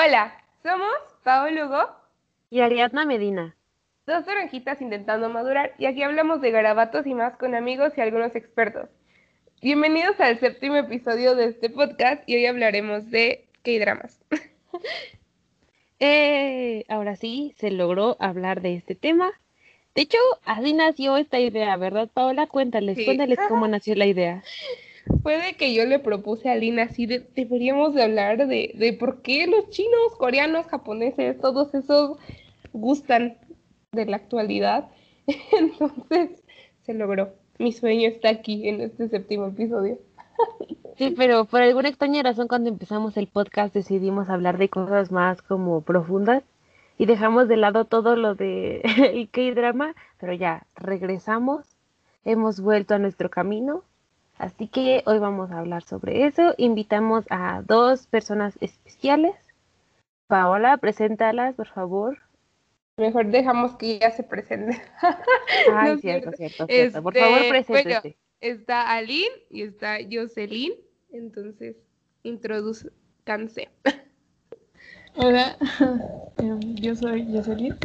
Hola, somos Paolo Hugo y Ariadna Medina. Dos oranjitas intentando madurar y aquí hablamos de garabatos y más con amigos y algunos expertos. Bienvenidos al séptimo episodio de este podcast y hoy hablaremos de K-dramas. eh, ahora sí, se logró hablar de este tema. De hecho, así nació esta idea, ¿verdad, Paola? Cuéntales, cuéntales cómo nació la idea. Puede que yo le propuse a Lina así de, deberíamos de hablar de, de por qué los chinos, coreanos, japoneses, todos esos gustan de la actualidad. Entonces se logró. Mi sueño está aquí en este séptimo episodio. Sí, pero por alguna extraña razón cuando empezamos el podcast decidimos hablar de cosas más como profundas y dejamos de lado todo lo de el K-drama, pero ya regresamos, hemos vuelto a nuestro camino Así que hoy vamos a hablar sobre eso. Invitamos a dos personas especiales. Paola, preséntalas, por favor. Mejor dejamos que ella se presente. Ay, cierto, cierto, cierto, Por favor, este, preséntate. está Aline y está Jocelyn. Entonces, introduzcanse. Hola, em, yo soy Jocelyn.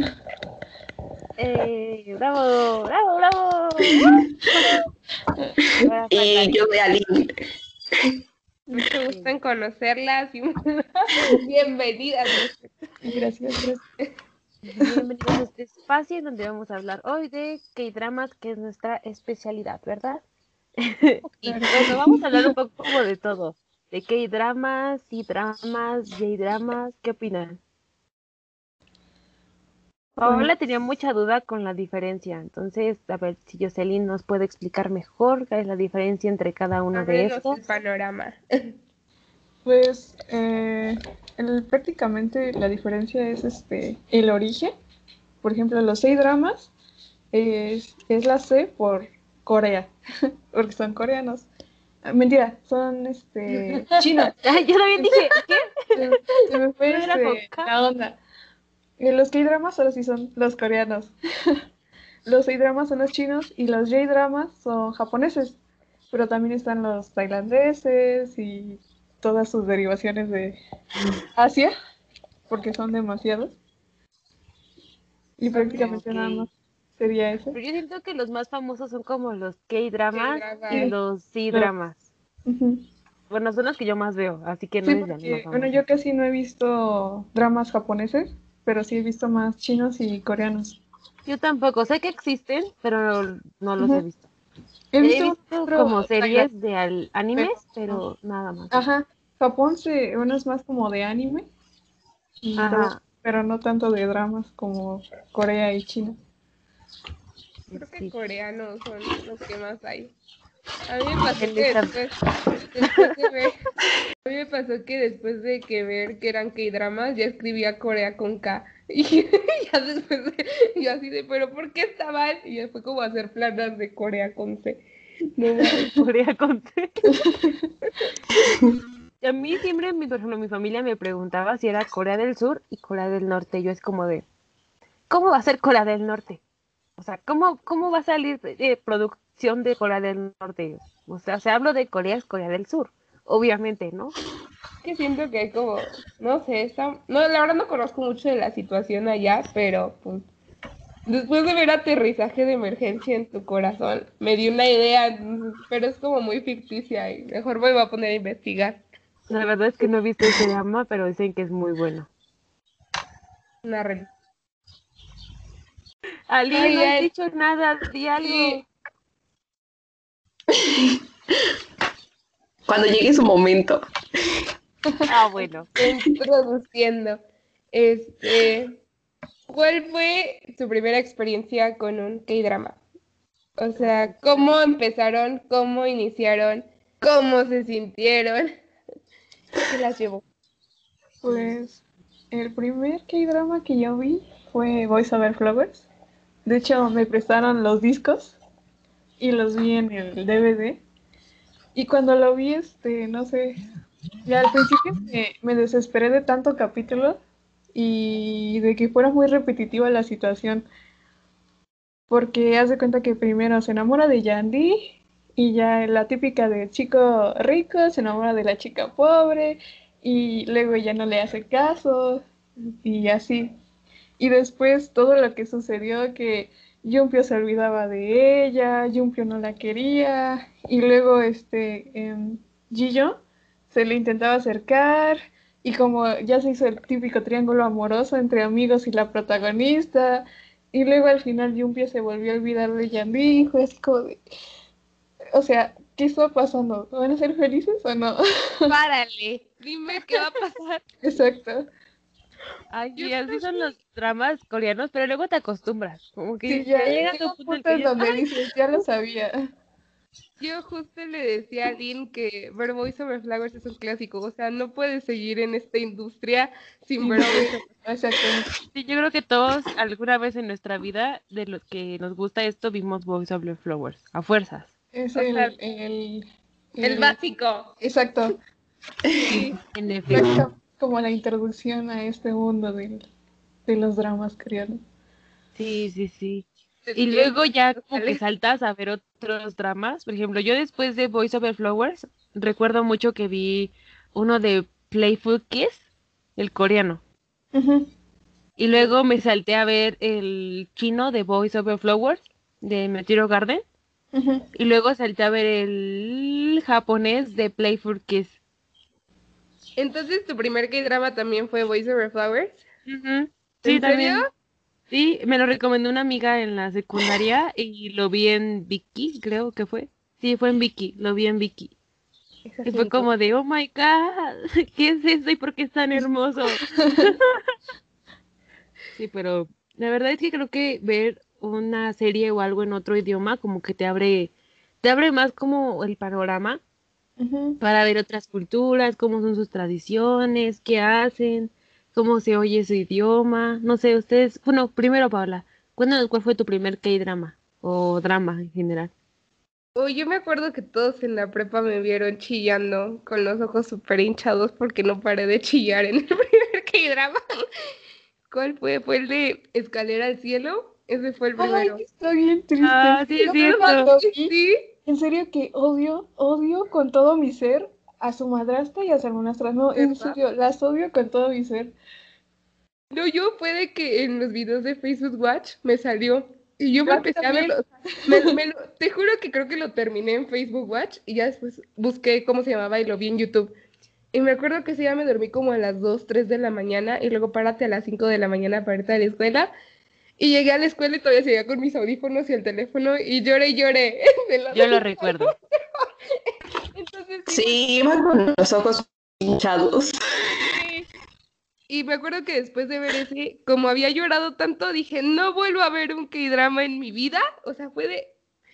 Eh, bravo, bravo, bravo. y yo soy Aline. Mucho gusto en conocerlas y bienvenidas. Gracias, gracias. Bienvenidos a este espacio en donde vamos a hablar hoy de K-dramas, que es nuestra especialidad, ¿verdad? y bueno, vamos a hablar un poco de todo. De K-dramas, C-dramas, J-dramas, ¿qué opinan? Paola tenía mucha duda con la diferencia, entonces a ver si Jocelyn nos puede explicar mejor qué es la diferencia entre cada uno de estos. El panorama. Pues eh, prácticamente la diferencia es este el origen. Por ejemplo, los seis dramas es, es la C por Corea, porque son coreanos. Ah, mentira, son este chinos. yo también dije, ¿qué? Se, me fue este, la onda. Los K-dramas solo sí son los coreanos. los A-dramas son los chinos y los J-dramas son japoneses. Pero también están los tailandeses y todas sus derivaciones de Asia, porque son demasiados. Y prácticamente nada más sería eso. Pero yo siento que los más famosos son como los K-dramas y los C-dramas. Bueno, son los que yo más veo, así que no es porque, Bueno, yo casi no he visto dramas japoneses, pero sí he visto más chinos y coreanos. Yo tampoco, sé que existen, pero no los he visto. He visto, como series de animes, pero, nada más. Ajá, Japón se, uno es más como de anime, pero no tanto de dramas como Corea y China. Creo que coreanos son los que más hay. A mí me pasó que después, de ver, a mí me pasó que después de que ver que eran K-dramas, ya escribía Corea con K. Y ya después de, yo así de, pero ¿por qué está mal? Y ya fue como hacer planas de Corea con C. No, Corea con C. a mí siempre, mi, por ejemplo, mi familia me preguntaba si era Corea del Sur y Corea del Norte. Yo es como de, ¿cómo va a ser Corea del Norte? O sea, ¿cómo, cómo va a salir eh, producto de Corea del Norte. O sea, se hablo de Corea es Corea del Sur, obviamente, ¿no? Que siento que como, no sé, está, no, la verdad no conozco mucho de la situación allá, pero pues después de ver aterrizaje de emergencia en tu corazón, me dio una idea, pero es como muy ficticia y mejor me voy a poner a investigar. La verdad es que no he visto ese drama, pero dicen que es muy bueno. Una re... Ali, no has dicho nada, di algo. Cuando llegue su momento. Ah, bueno. Introduciendo. Este, ¿Cuál fue su primera experiencia con un K-drama? O sea, ¿cómo empezaron? ¿Cómo iniciaron? ¿Cómo se sintieron? ¿Qué las llevó? Pues el primer K-drama que yo vi fue Voice Over Flowers. De hecho, me prestaron los discos y los vi en el DVD. Y cuando lo vi, este, no sé, ya al principio me, desesperé de tanto capítulo y de que fuera muy repetitiva la situación. Porque hace cuenta que primero se enamora de Yandy y ya la típica de chico rico se enamora de la chica pobre y luego ella no le hace caso y así. Y después todo lo que sucedió que Yumpio se olvidaba de ella, Yumpio no la quería y luego este eh, se le intentaba acercar y como ya se hizo el típico triángulo amoroso entre amigos y la protagonista y luego al final Yumpio se volvió a olvidar de Yandín, fue así como de... O sea, ¿qué está pasando? ¿Van a ser felices o no? Párale, dime qué va a pasar. Exacto. Ay, y así son los dramas coreanos, pero luego te acostumbras. Como que Sí, ya, llega llega tu un punto en punto que ya- donde dices, ya lo sabía. Yo justo le decía a Lynn que ver Voice Over Flowers es un clásico, o sea, no puedes seguir en esta industria sin ver Exacto. Sí, yo creo que todos alguna vez en nuestra vida, de los que nos gusta esto, vimos Boys Over Flowers, a fuerzas. Es O el, sea, el, El básico. Exacto. Sí. En efecto. Como la introducción a este mundo del- de los dramas coreanos. Sí, sí, sí. Y luego ya como que saltas a ver otros dramas. Por ejemplo, yo después de Boys Over Flowers, recuerdo mucho que vi uno de Playful Kiss, el coreano. Y luego me salté a ver el chino de Boys Over Flowers, de Meteoro Garden. Y luego salté a ver el japonés de Playful Kiss. Entonces, ¿tu primer K-drama también fue Voice Over Flowers? Ujú. Sí, ¿En también. serio? Sí, me lo recomendó una amiga en la secundaria y lo vi en Vicky, creo que fue. Sí, fue en Vicky, lo vi en Vicky. Y fue como de, oh my god, ¿qué es esto y por qué es tan hermoso? Sí, pero la verdad es que creo que ver una serie o algo en otro idioma como que te abre, te abre más como el panorama Para ver otras culturas, cómo son sus tradiciones, qué hacen, cómo se oye su idioma. No sé, ustedes, bueno, primero Paola, cuéntanos cuál fue tu primer K-drama o drama en general. Oh, yo me acuerdo que todos en la prepa me vieron chillando con los ojos súper hinchados porque no paré de chillar en el primer K-drama. ¿Cuál fue? ¿Fue el de Escalera al Cielo? Ese fue el Ay, primero. está bien triste. Ah, sí, es Yo cierto. Sí, En serio que odio, odio con todo mi ser a su madrastra y a su hermanastra. No, en serio, las odio con todo mi ser. no, yo fue de que en los videos de Facebook Watch me salió y yo me empecé a verlo. Me- me lo- te juro que creo que lo terminé en Facebook Watch y ya después busqué cómo se llamaba y lo vi en YouTube. Y me acuerdo que ese día me dormí como a las 2, 3 de la mañana y luego párate a las 5 de la mañana para irte a la escuela. Y llegué a la escuela y todavía seguía con mis audífonos y el teléfono y lloré y lloré. Yo lo recuerdo. Entonces, Sí, iba con los ojos hinchados. Sí. Y me acuerdo que después de ver ese, como había llorado tanto, dije, no vuelvo a ver un K-drama en mi vida. O sea, fue de...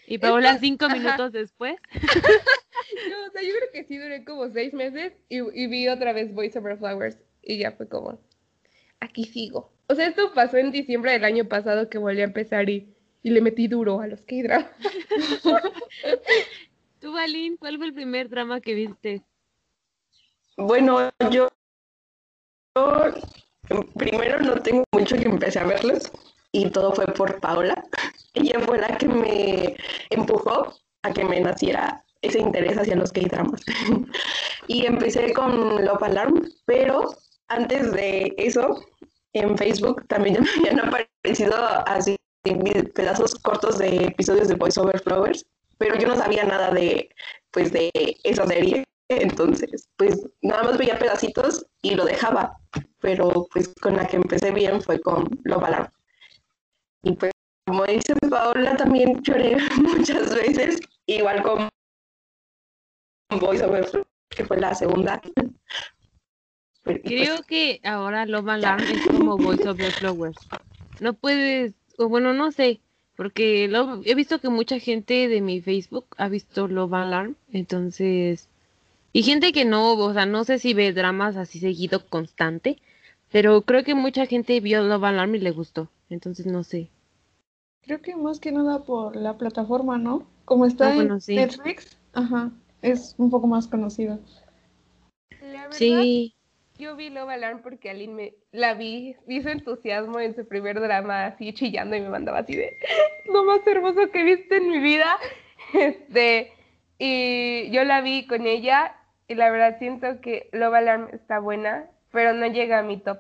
Y Paola cinco ajá. minutos después. No, o sea, yo creo que sí duré como seis meses y, y vi otra vez Voice Over Flowers y ya fue como, aquí sigo. O sea, esto pasó en diciembre del año pasado que volví a empezar y, y le metí duro a los K-dramas. Tú, Valín, ¿cuál fue el primer drama que viste? Bueno, yo, yo primero no tengo mucho que empecé a verlos y todo fue por Paola. Ella fue la que me empujó a que me naciera ese interés hacia los K-dramas. y empecé con Love Alarm, pero antes de eso, en Facebook también ya me habían aparecido así pedazos cortos de episodios de Voice Over Flowers, pero yo no sabía nada de, pues, de esa serie. Entonces, pues nada más veía pedacitos y lo dejaba. Pero pues con la que empecé bien fue con Love Alarm. Y pues como dice Paola, también lloré muchas veces, igual con Voice Over que fue la segunda. Creo que ahora Love Alarm es como Voice Over Flowers. No puedes, o bueno, no sé, porque Love- he visto que mucha gente de mi Facebook ha visto Love Alarm, entonces, y gente que no, o sea, no sé si ve dramas así seguido constante, pero creo que mucha gente vio Love Alarm y le gustó, entonces no sé. Creo que más que nada por la plataforma, ¿no? Como está Ah, en bueno, sí. Netflix, ajá, es un poco más conocido. La verdad, Sí, yo vi Love Alarm porque Aline me la vi, vi su entusiasmo en su primer drama así chillando y me mandaba así de lo más hermoso que he visto en mi vida. Este, y yo la vi con ella y la verdad siento que Love Alarm está buena, pero no llega a mi top.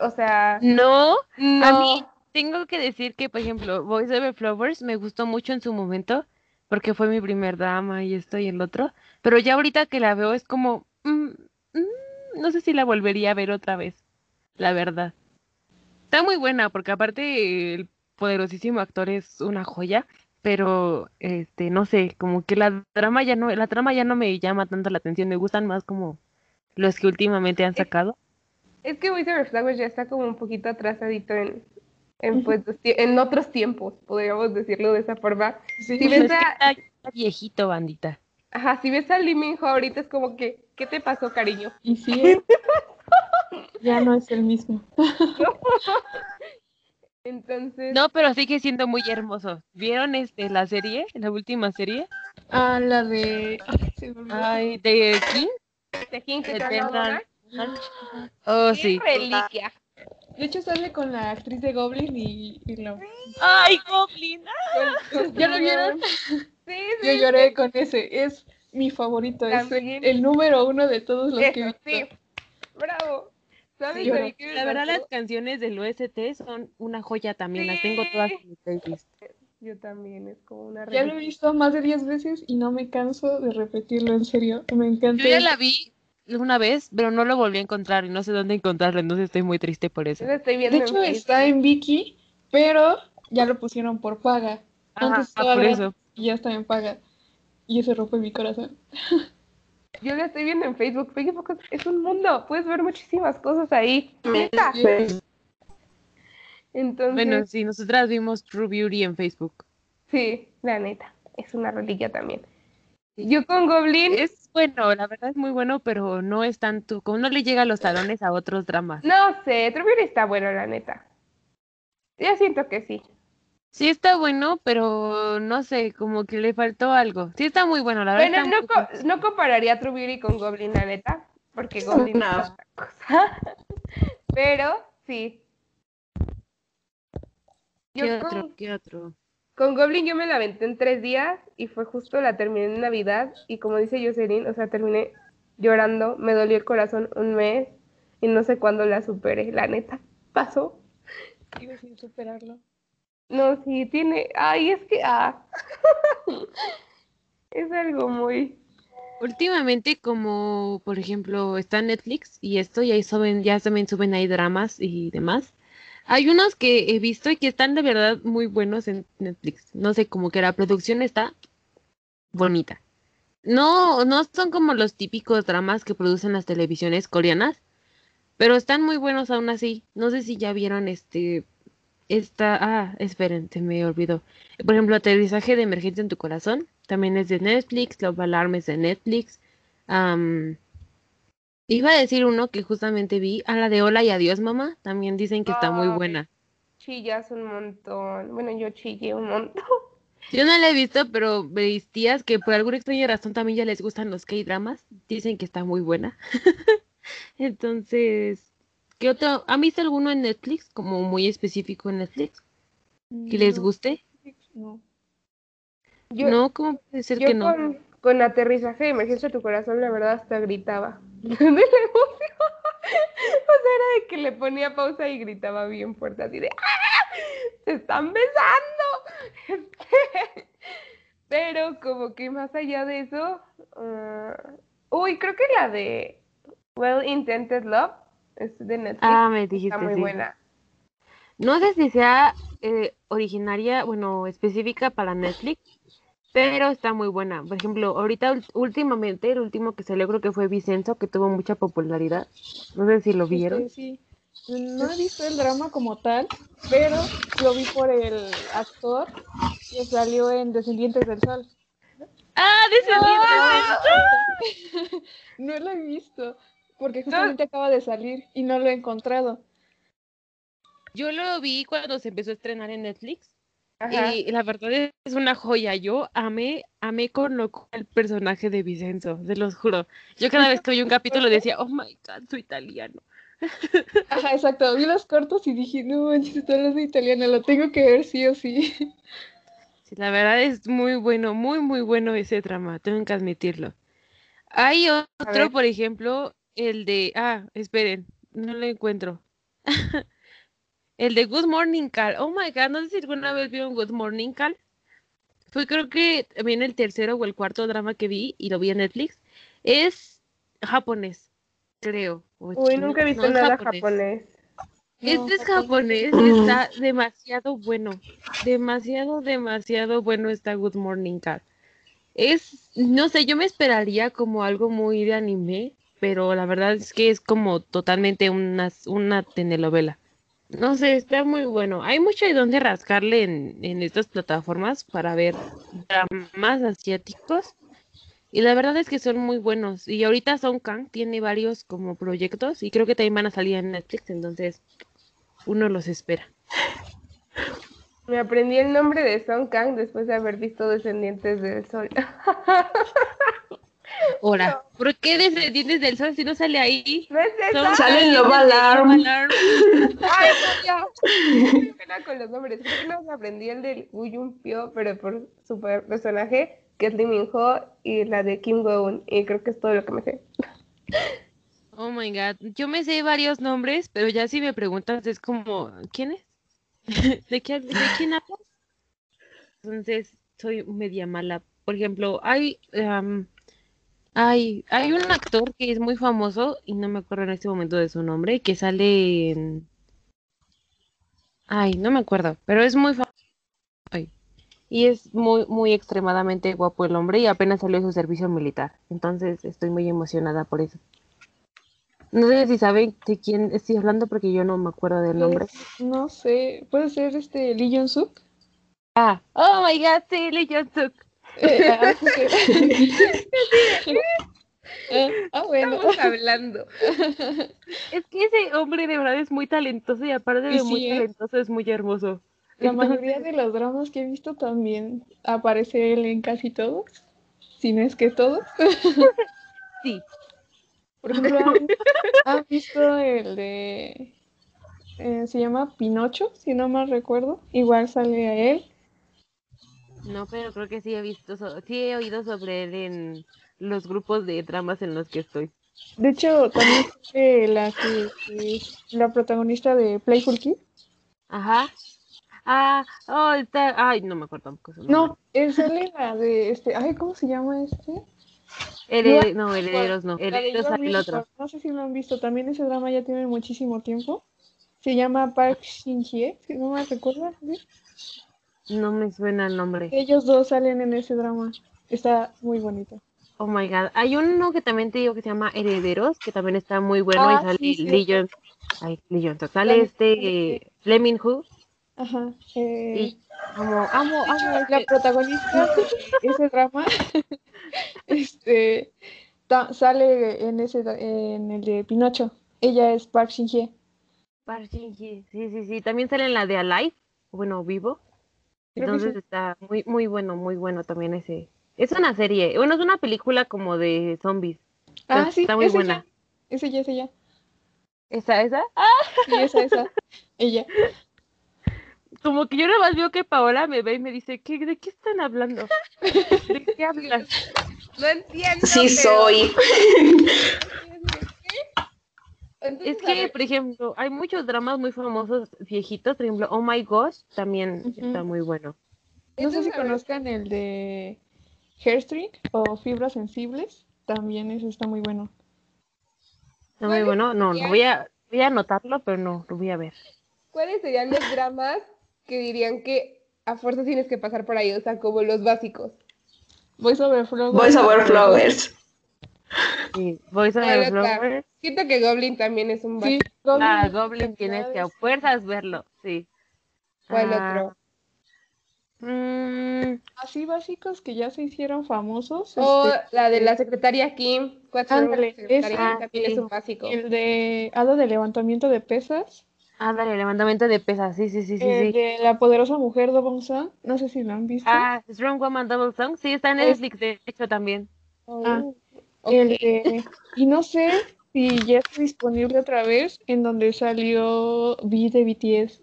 O sea, No, no. a mí tengo que decir que, por ejemplo, Voice Over Flowers me gustó mucho en su momento, porque fue mi primer drama y esto y el otro, pero ya ahorita que la veo es como, mm, mm, no sé si la volvería a ver otra vez, la verdad. Está muy buena, porque aparte el poderosísimo actor es una joya, pero este, no sé, como que la drama ya no, la trama ya no me llama tanto la atención, me gustan más como los que últimamente han sacado. Es que Voice Over Flowers ya está como un poquito atrasadito en, en, pues, en otros tiempos, podríamos decirlo de esa forma. Sí. Si ves a, viejito, bandita. ajá, si ves a Lee Min Ho ahorita es como que, ¿qué te pasó, cariño? Y sí, ¿eh? ya no es el mismo. Entonces, No, pero sigue siendo muy hermoso. ¿Vieron este la serie, la última serie? Ah, la de... Ay, se me olvidó. Ay, de King. The King que Eternal. Oh, sí. reliquia. De hecho sale con la actriz de Goblin y, y la... Ay, Goblin. ¿Ya lo vieron? Sí, Yo sí. lloré con ese. Es mi favorito. Es También. el número uno de todos los que he visto. sí. Bravo. ¿Sabes Sí, a yo- mí qué me La verdad, las canciones del OST son una joya también. Las tengo todas en mi playlist. Yo también, es como una Ya lo he visto más de 10 veces y no me canso de repetirlo, en serio. Me encanta. Yo ya la vi una vez, pero no lo volví a encontrar y no sé dónde encontrarlo, entonces estoy muy triste por eso. Estoy De hecho, está en Viki, pero ya lo pusieron por paga. Ajá, Antes estaba por gratis eso. y ya está en paga. Y eso rompe mi corazón. Yo lo estoy viendo en Facebook. Facebook es un mundo. Puedes ver muchísimas cosas ahí. Neta. Entonces, Bueno, sí, nosotras vimos True Beauty en Facebook. sí, la neta. Es una reliquia también. Yo con Goblin, Es bueno, la verdad es muy bueno, pero no es tanto, como no le llega a los talones a otros dramas. no sé, True Beauty está bueno, la neta. Yo siento que sí. Sí está bueno, pero no sé, como que le faltó algo. Sí está muy bueno, la verdad. Bueno, no, co- no compararía True Beauty con Goblin, la neta. Porque Goblin No. es otra cosa. Pero, sí. Yo ¿Qué con- otro? ¿Qué otro? Con Goblin yo me la aventé en tres días y fue justo la terminé en Navidad y como dice Jocelyn, o sea, terminé llorando, me dolió el corazón un mes y no sé cuándo la superé, la neta, pasó. Sigo sin superarlo. No, sí, tiene, ay, es que, ah, es algo muy, Últimamente, como por ejemplo está Netflix y esto, y ahí suben, ya también suben ahí dramas y demás. Hay unos que he visto y que están de verdad muy buenos en Netflix. No sé, como que la producción está bonita. No, no son como los típicos dramas que producen las televisiones coreanas, pero están muy buenos aún así. No sé si ya vieron este, esta, ah, esperen, se me olvidó. Por ejemplo, Aterrizaje de Emergencia en tu Corazón, también es de Netflix, Los Alarmes de Netflix. Am, iba a decir uno que justamente vi, a la de Hola y Adiós Mamá, también dicen que está muy buena. chillas un montón, bueno, yo chillé un montón. Yo no la he visto, pero mis tías que por alguna extraña razón también ya les gustan los K-dramas, dicen que está muy buena. Entonces, ¿qué otro? ¿Han visto alguno en Netflix, como muy específico en Netflix, que les guste? No. Yo, No, ¿cómo puede ser yo que no? con, con aterrizaje de emergencia tu corazón, la verdad, hasta gritaba. De la emoción. O sea, era de que le ponía pausa y gritaba bien fuerte, así de ¡Ah! ¡Se están besando! Este, Pero como que más allá de eso, ah, uy, creo que la de Well Intended Love es de Netflix. Ah, me está dijiste, muy sí. buena. No sé si sea eh, originaria, bueno, específica para Netflix, pero está muy buena. Por ejemplo, ahorita últimamente, el último que salió creo que fue Vicenzo, que tuvo mucha popularidad. No sé si lo vieron. Este, sí. No he visto el drama como tal, pero lo vi por el actor que salió en Descendientes del Sol. ¡Ah, No lo he visto, porque justamente acaba de salir y no lo he encontrado. Yo lo vi cuando se empezó a estrenar en Netflix Ajá. y la verdad es es una joya. Yo amé, amé con locura el personaje de Vicenzo, se los juro. Yo cada vez que veía un capítulo decía, oh my god, soy italiano. Ajá, exacto. Vi los cortos y dije, no manches, está hablando italiano, lo tengo que ver sí o sí. Sí, la verdad es muy bueno, muy, muy bueno ese drama, tengo que admitirlo. Hay otro, por ejemplo, el de. Ah, esperen, no lo encuentro. el de Good Morning Call. Oh my god, no sé si alguna vez vieron Good Morning Call. Fue creo que también el tercero o el cuarto drama que vi y lo vi en Netflix. Es japonés, creo. Uy, chino. nunca he visto No, nada japonés. japonés. Este es japonés, está demasiado bueno. Demasiado, demasiado bueno está Good Morning Call. Es, no sé, yo me esperaría como algo muy de anime, pero la verdad es que es como totalmente una, una telenovela. No sé, está muy bueno. Hay mucho de dónde rascarle en, en estas plataformas para ver dramas asiáticos. Y la verdad es que son muy buenos. Y ahorita Song Kang tiene varios como proyectos y creo que también van a salir en Netflix, entonces uno los espera. Me aprendí el nombre de Song Kang después de haber visto Descendientes del Sol. Ahora, ¿por qué Descendientes del Sol si no sale ahí? ¿No es esa? Sale en Love Alarm. Alarm. Ay, no, ya. Buena con los nombres. Creo que no me aprendí el del Woo Pyo, pero por su per- personaje, que es Lee Min Ho, y la de Kim Go-eun. Y creo que es todo lo que me sé. Oh my god, yo me sé varios nombres, pero ya si me preguntas es como, ¿quién es? ¿De, qué, de quién hablas? Entonces, soy media mala. Por ejemplo, hay, am, hay, hay un actor que es muy famoso y no me acuerdo en este momento de su nombre, que sale en... Ay, no me acuerdo, pero es muy famoso. Y es muy, muy extremadamente guapo el hombre y apenas salió de su servicio militar. Entonces, estoy muy emocionada por eso. No sé si saben de quién estoy hablando porque yo no me acuerdo del nombre. No sé, puede ser este Lee Jong Suk. Ah, oh my god, sí, Lee Jong Suk. Eh, ah, ok. Ah, bueno. Estamos hablando. Es que ese hombre de verdad es muy talentoso y aparte de sí, muy ¿eh? talentoso es muy hermoso. La Entonces, mayoría de los dramas que he visto también aparece él en casi todos, si no es que todos. Sí, Por ejemplo, ¿han, han visto el de... eh, se llama Pinocho, si no mal recuerdo. Igual sale a él. No, pero creo que sí he visto, so- sí he oído sobre él en los grupos de dramas en los que estoy. De hecho, también la que que es la protagonista de Playful Kid. Ajá. Ah, oh, está, ay, no me acuerdo tampoco. No, sale la de este... Ay, ¿cómo se llama este? Hered- no, herederos no, herederos sale el otro. No sé si lo han visto. También ese drama ya tiene muchísimo tiempo. Se llama Park Shin-hye, si no me recuerdo. ¿sí? No me suena el nombre. Ellos dos salen en ese drama. Está muy bonito. Oh my god. Hay uno que también te digo que se llama Herederos, que también está muy bueno Ah, y sale sí, sí. Lee Ay, Lee Jong-suk. Sale este eh, Lee Min-ho Ajá. eh, y amo, amo, amo. la ese- protagonista de ese drama este, sale en ese en el de Pinocho. Ella es Park Shin-hye. Park Shin-hye. Sí, sí, sí. También sale en la de Alive, bueno, Vivo. Entonces sí. está muy, muy bueno, muy bueno también ese. Es una serie, bueno, es una película como de zombies. Ah, Está- sí, está muy es buena. ella. Es ella, es ella. ¿Esa, esa? Ah, Sí, esa, esa. Ella. como que yo nada más veo que Paola me ve y me dice, ¿qué, ¿de qué están hablando? ¿De qué hablas? No entiendo. Sí pero- soy. Entonces, Es que, ver, por ejemplo, hay muchos dramas muy famosos viejitos, por ejemplo, Oh My Gosh también está muy bueno. No sé si conozcan el de Hairstring o Fibras Sensibles. También ese está muy bueno. Está muy ¿Cuáles bueno. No, no serían? voy a, voy a anotarlo, pero no, lo voy a ver. ¿Cuáles serían los dramas que dirían que a fuerza tienes que pasar por ahí? O sea, como los básicos. Voice over Flowers. Voice over flowers. Sí, Voice ¿Cuál Over otra? Flowers. Siento que Goblin también es un Sí, básico. Goblin. Ah, Goblin tienes que a fuerzas verlo, sí. ¿Cuál Ah, otro? mm, Así básicos que ya se hicieron famosos. O este, la de la secretaria Kim. Ándale, secretaria. Kim también Ah, es sí. un básico. el de Hada de levantamiento de pesas. ah, dale, levantamiento de pesas, sí, sí, sí, sí, el sí. de la poderosa mujer de Bonsa. No sé si lo han visto. Ah, Strong Woman Double Song, sí, está en Es- Netflix, de hecho, también. Ah, Oh, ok. El de- y no sé si ya está disponible otra vez en donde salió V de BTS.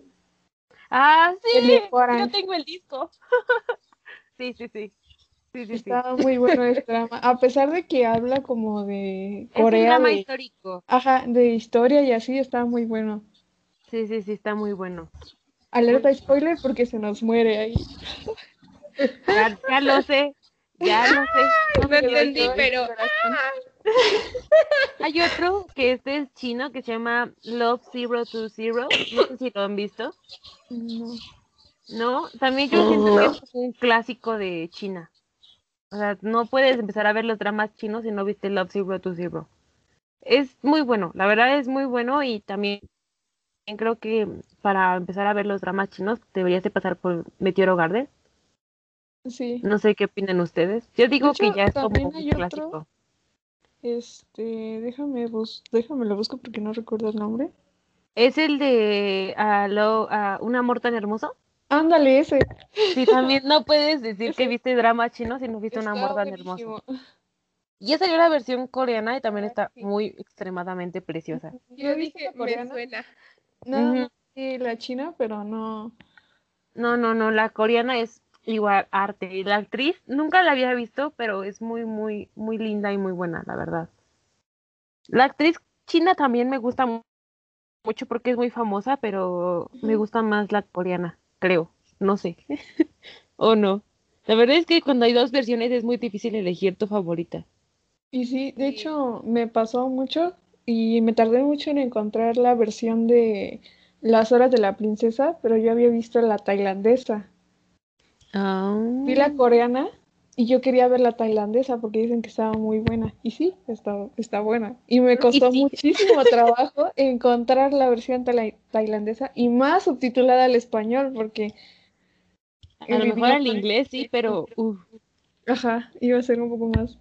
Ah, sí, yo tengo el disco. sí, sí, sí. Sí, sí, sí. Está muy bueno el drama. A pesar de que habla como de Es un Corea, drama de, histórico. ajá, de historia y así, está muy bueno. Sí, sí, sí, está muy bueno. Alerta spoiler porque se nos muere ahí. Ya, ya lo sé, ya lo sé. No entendí, pero Hay otro que este es chino que se llama Love Zero to Zero. No sé si lo han visto. No. No, también yo siento que es un clásico de China. O sea, no puedes empezar a ver los dramas chinos si no viste Love Zero to Zero. Es muy bueno, la verdad es muy bueno y también creo que para empezar a ver los dramas chinos deberías de pasar por Meteoro Garden. Sí. No sé qué opinan ustedes. Yo digo hecho, que ya es como un hay otro. clásico. Este, déjame bus déjame lo busco porque no recuerdo el nombre. Es el de ah, lo- ah, Un amor tan hermoso. Ándale, ese. Sí, también no puedes decir que viste drama chino si no viste un amor tan hermoso. Ya salió la versión coreana y también Ah, está muy extremadamente preciosa. ¿No yo dije, la me coreana? suena. Nada Ujú. más que la china, pero no. No, no, no, la coreana es igual arte. Y la actriz nunca la había visto, pero es muy, muy, muy linda y muy buena, la verdad. La actriz china también me gusta mu- mucho porque es muy famosa, pero me gusta más la coreana, creo. No sé. o no. La verdad es que cuando hay dos versiones es muy difícil elegir tu favorita. Y sí, de hecho, me pasó mucho y me tardé mucho en encontrar la versión de Las horas de la princesa, pero yo había visto la tailandesa. Vi la coreana y yo quería ver la tailandesa porque dicen que estaba muy buena. Y sí, está, está buena. Y me costó sí. muchísimo trabajo encontrar la versión taila- tailandesa y más subtitulada al español porque, A lo mejor al inglés sí, pero uf. ajá, iba a ser un poco más.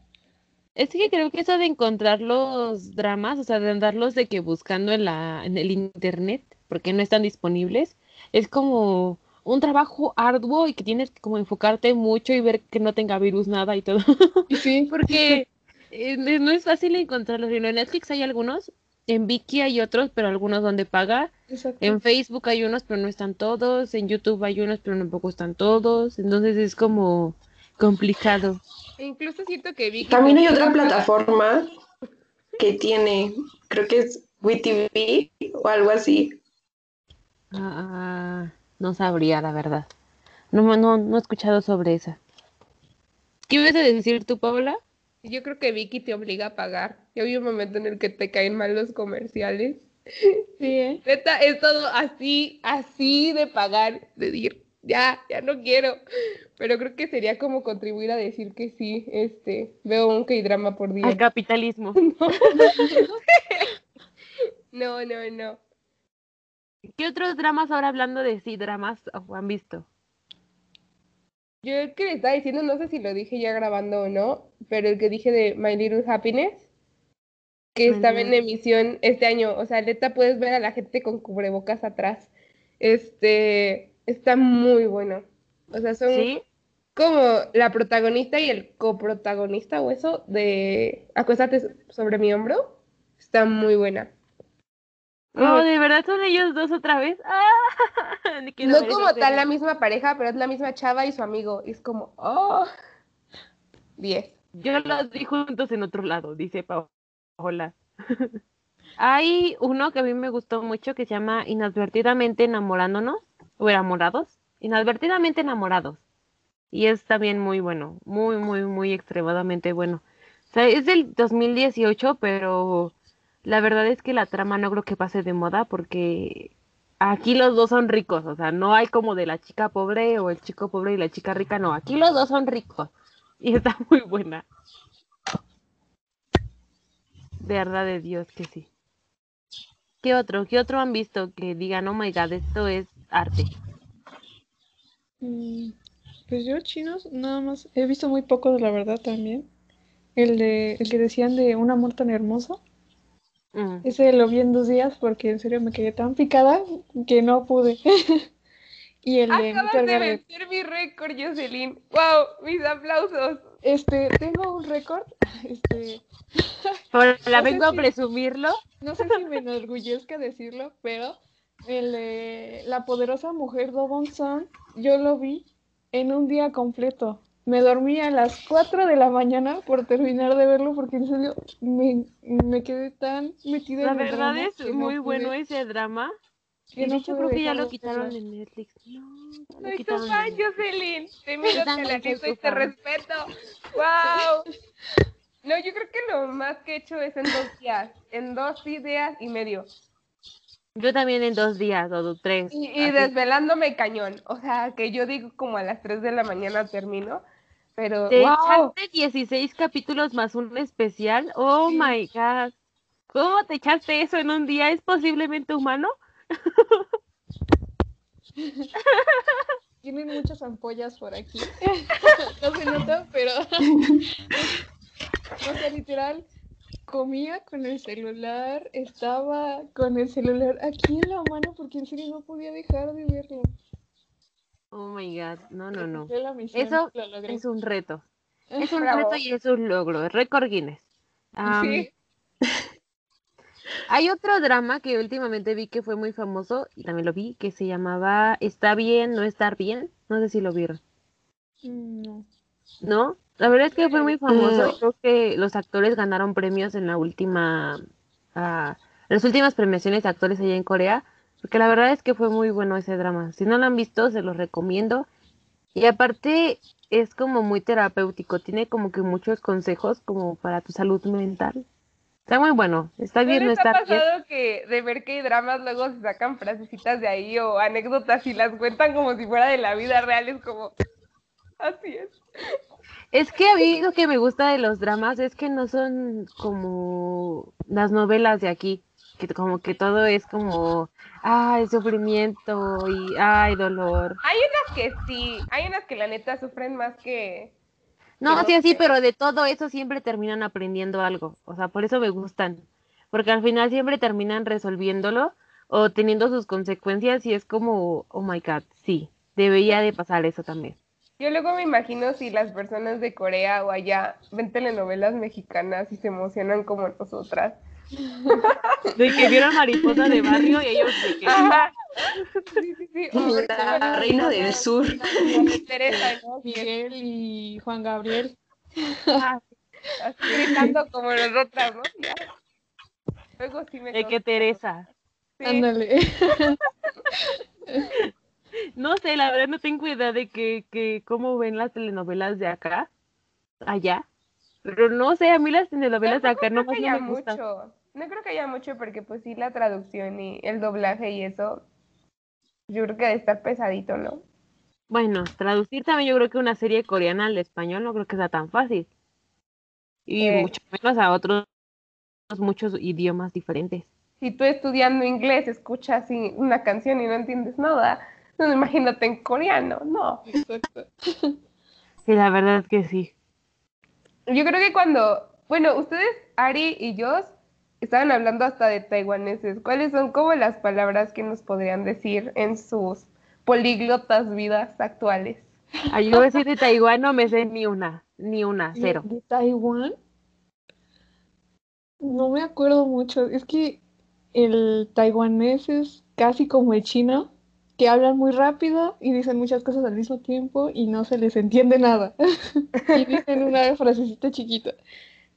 Es que creo que eso de encontrar los dramas, o sea, de andarlos de que buscando en la, en el internet, porque no están disponibles, es como un trabajo arduo y que tienes que como enfocarte mucho y ver que no tenga virus nada y todo. Sí, Porque eh, no es fácil encontrarlos. En Netflix hay algunos, en Viki hay otros, pero algunos donde paga. exacto. En Facebook hay unos, pero no están todos. En YouTube hay unos, pero tampoco están todos. Entonces es como complicado. E incluso siento que vi que También hay otra plataforma que tiene, creo que es WeTV o algo así. Ah, no sabría, la verdad. No, no, no he escuchado sobre esa. ¿Qué ibas a decir tú, Paula? Yo creo que Vicky te obliga a pagar. Y hay un momento en el que te caen mal los comerciales. Sí, ¿eh? Neta, es todo así, así de pagar, de decir, ya, ya no quiero. Pero creo que sería como contribuir a decir que sí, este, veo un K-drama por día. Al capitalismo. No, no, no. ¿Qué otros dramas ahora hablando de sí, dramas han visto? Yo el que le estaba diciendo, no sé si lo dije ya grabando o no, pero el que dije de My Little Happiness, que My estaba en emisión este año. O sea, neta puedes ver a la gente con cubrebocas atrás. Este, está muy bueno. O sea, son ¿Sí? como la protagonista y el coprotagonista o eso de Acuéstate sobre mi hombro. Está muy buena. No, de verdad son ellos dos otra vez. ¡Ah! No ver como tal la misma pareja, pero es la misma chava y su amigo. Y es como, oh, 10. Yo los vi juntos en otro lado, dice Paola. Hay uno que a mí me gustó mucho que se llama Inadvertidamente enamorándonos o enamorados. Inadvertidamente enamorados. Y es también muy bueno, muy, muy, muy extremadamente bueno. O sea, es del 2018, pero la verdad es que la trama no creo que pase de moda porque aquí los dos son ricos. O sea, no hay como de la chica pobre o el chico pobre y la chica rica, no. Aquí los dos son ricos. Y está muy buena. Verdad de Dios que sí. ¿Qué otro? ¿Qué otro han visto que digan, oh my god, esto es arte? Mm, Pues yo chinos nada más he visto muy pocos, la verdad, también. El de, el que decían de un amor tan hermoso. Mm. Ese lo vi en dos días porque en serio me quedé tan picada que no pude. Y el de Acabas vencer mi récord, Jocelyn. ¡Wow! Mis aplausos. Este, tengo un récord. Este, Paola, No vengo a si- presumirlo. no sé si me enorgullezca decirlo, pero el de La poderosa mujer Do Bong Sun, yo lo vi en un día completo. Me dormí a las 4 de la mañana por terminar de verlo porque en serio me, me quedé tan metida La en el verdad drama es que no muy pude- bueno ese drama. que no de hecho pude creo que ya lo quitaron en Netflix. No, lo Soy tu fan. Jocelyn. Te miro, te analizo tu y te respeto. ¡Wow! No, yo creo que lo más que he hecho es en dos días. En dos días y medio. Yo también en dos días o tres. Y, y desvelándome cañón. O sea, que yo digo como a las 3 de la mañana termino. Pero, Te ¡wow! echaste 16 capítulos más un especial. Oh Sí. my god. ¿Cómo te echaste eso en un día? ¿Es posiblemente humano? Tienen muchas ampollas por aquí. no se nota, pero. o sea, literal, comía con el celular, estaba con el celular aquí en la mano porque en serio no podía dejar de verlo. Oh my god. No, no, no. Eso. Es un reto. Es un Bravo. reto y es un logro. Récord Guinness. Sí. Hay otro drama que últimamente vi que fue muy famoso y también lo vi que se llamaba Está bien, no estar bien. No sé si lo vieron. No. ¿No? La verdad es que fue muy famoso. No. y Creo que los actores ganaron premios en la última, en las últimas premiaciones de actores allá en Corea. Porque la verdad es que fue muy bueno ese drama. Si no lo han visto, se los recomiendo. Y aparte es como muy terapéutico. Tiene como que muchos consejos como para tu salud mental. Está muy bueno. Está ¿No bien, no está bien. pasado que de ver que hay dramas luego se sacan frasecitas de ahí o anécdotas y las cuentan como si fuera de la vida real? Es como, así es. Es que a mí lo que me gusta de los dramas es que no son como las novelas de aquí, que como que todo es como, ay, sufrimiento y ay, dolor. Hay unas que sí, hay unas que la neta sufren más que... No, Pero sí, que- pero de todo eso siempre terminan aprendiendo algo. O sea, por eso me gustan. Porque al final siempre terminan resolviéndolo o teniendo sus consecuencias y es como, oh my god, sí, debería de pasar eso también. Yo luego me imagino si las personas de Corea o allá ven telenovelas mexicanas y se emocionan como nosotras. De que vieron mariposa de barrio y ellos de que... Ajá. Sí, La reina del sur. Teresa, ¿no? Miguel y Juan Gabriel. Así gritando como nosotras, ¿no? Ya. Luego sí me De que. Teresa. Sí. Ándale. No sé, la verdad no tengo idea de que, que cómo ven las telenovelas de acá, allá. Pero no sé, a mí las telenovelas de acá nomás creo que no haya me gustan. mucho. No creo que haya mucho porque pues sí la traducción y el doblaje y eso. Yo creo que debe estar pesadito, ¿no? Bueno, traducir también yo creo que una serie coreana al español no creo que sea tan fácil. Y Eh. mucho menos a otros muchos idiomas diferentes. Si tú estudiando inglés escuchas una canción y no entiendes nada, no imagínate en coreano, no. Exacto. Sí, la verdad es que sí. Yo creo que cuando, bueno, ustedes, Ari y yo, estaban hablando hasta de taiwaneses. ¿Cuáles son como las palabras que nos podrían decir en sus políglotas vidas actuales? Ay, yo decir de Taiwán no me sé ni una, ni una, ¿De- cero. ¿De Taiwán? No me acuerdo mucho. Es que el taiwanés es casi como el chino, que hablan muy rápido y dicen muchas cosas al mismo tiempo y no se les entiende nada. Y dicen una frasecita chiquita.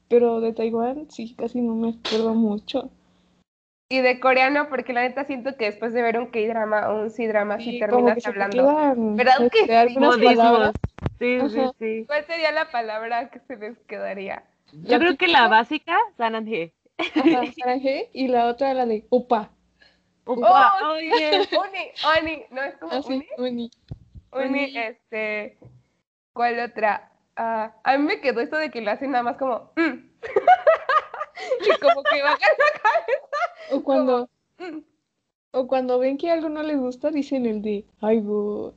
Pero de Taiwán sí, casi no me acuerdo mucho. Y de coreano, porque la neta siento que después de ver un K-drama o un C-drama, sí Sí, que terminas hablando. quedan ¿Verdad que este, sí? algunas Modismos. palabras. Sí, sí, Ajá. sí. ¿Cuál sería la palabra que se les quedaría? Yo creo que la básica, Sananje. Naranja, y la otra la de opa. Upa, Oh, oye. Uni, uni, no es como Así, uni. uni. Este, ¿cuál otra? Ah, a mí me quedó esto de que lo hacen nada más como, mm. y como que bajan la cabeza. O cuando, mm. o cuando ven que algo no les gusta, dicen el de ay, bo.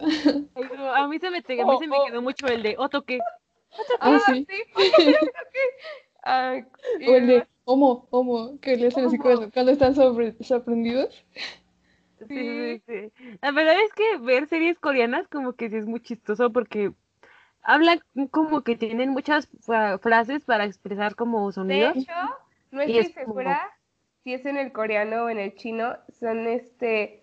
Ay, A mí se me, te- a mí se me Oh, oh. quedó mucho el de Otoque. Ah, Ah, sí. sí. Ah, O el de homo, homo, que le hacen así cuando, cuando están sobre- sorprendidos. Sí, sí, sí. La verdad es que ver series coreanas como que sí es muy chistoso porque hablan como que tienen muchas fra- frases para expresar como De sonidos. hecho, no estoy es como- segura si es en el coreano o en el chino, son este,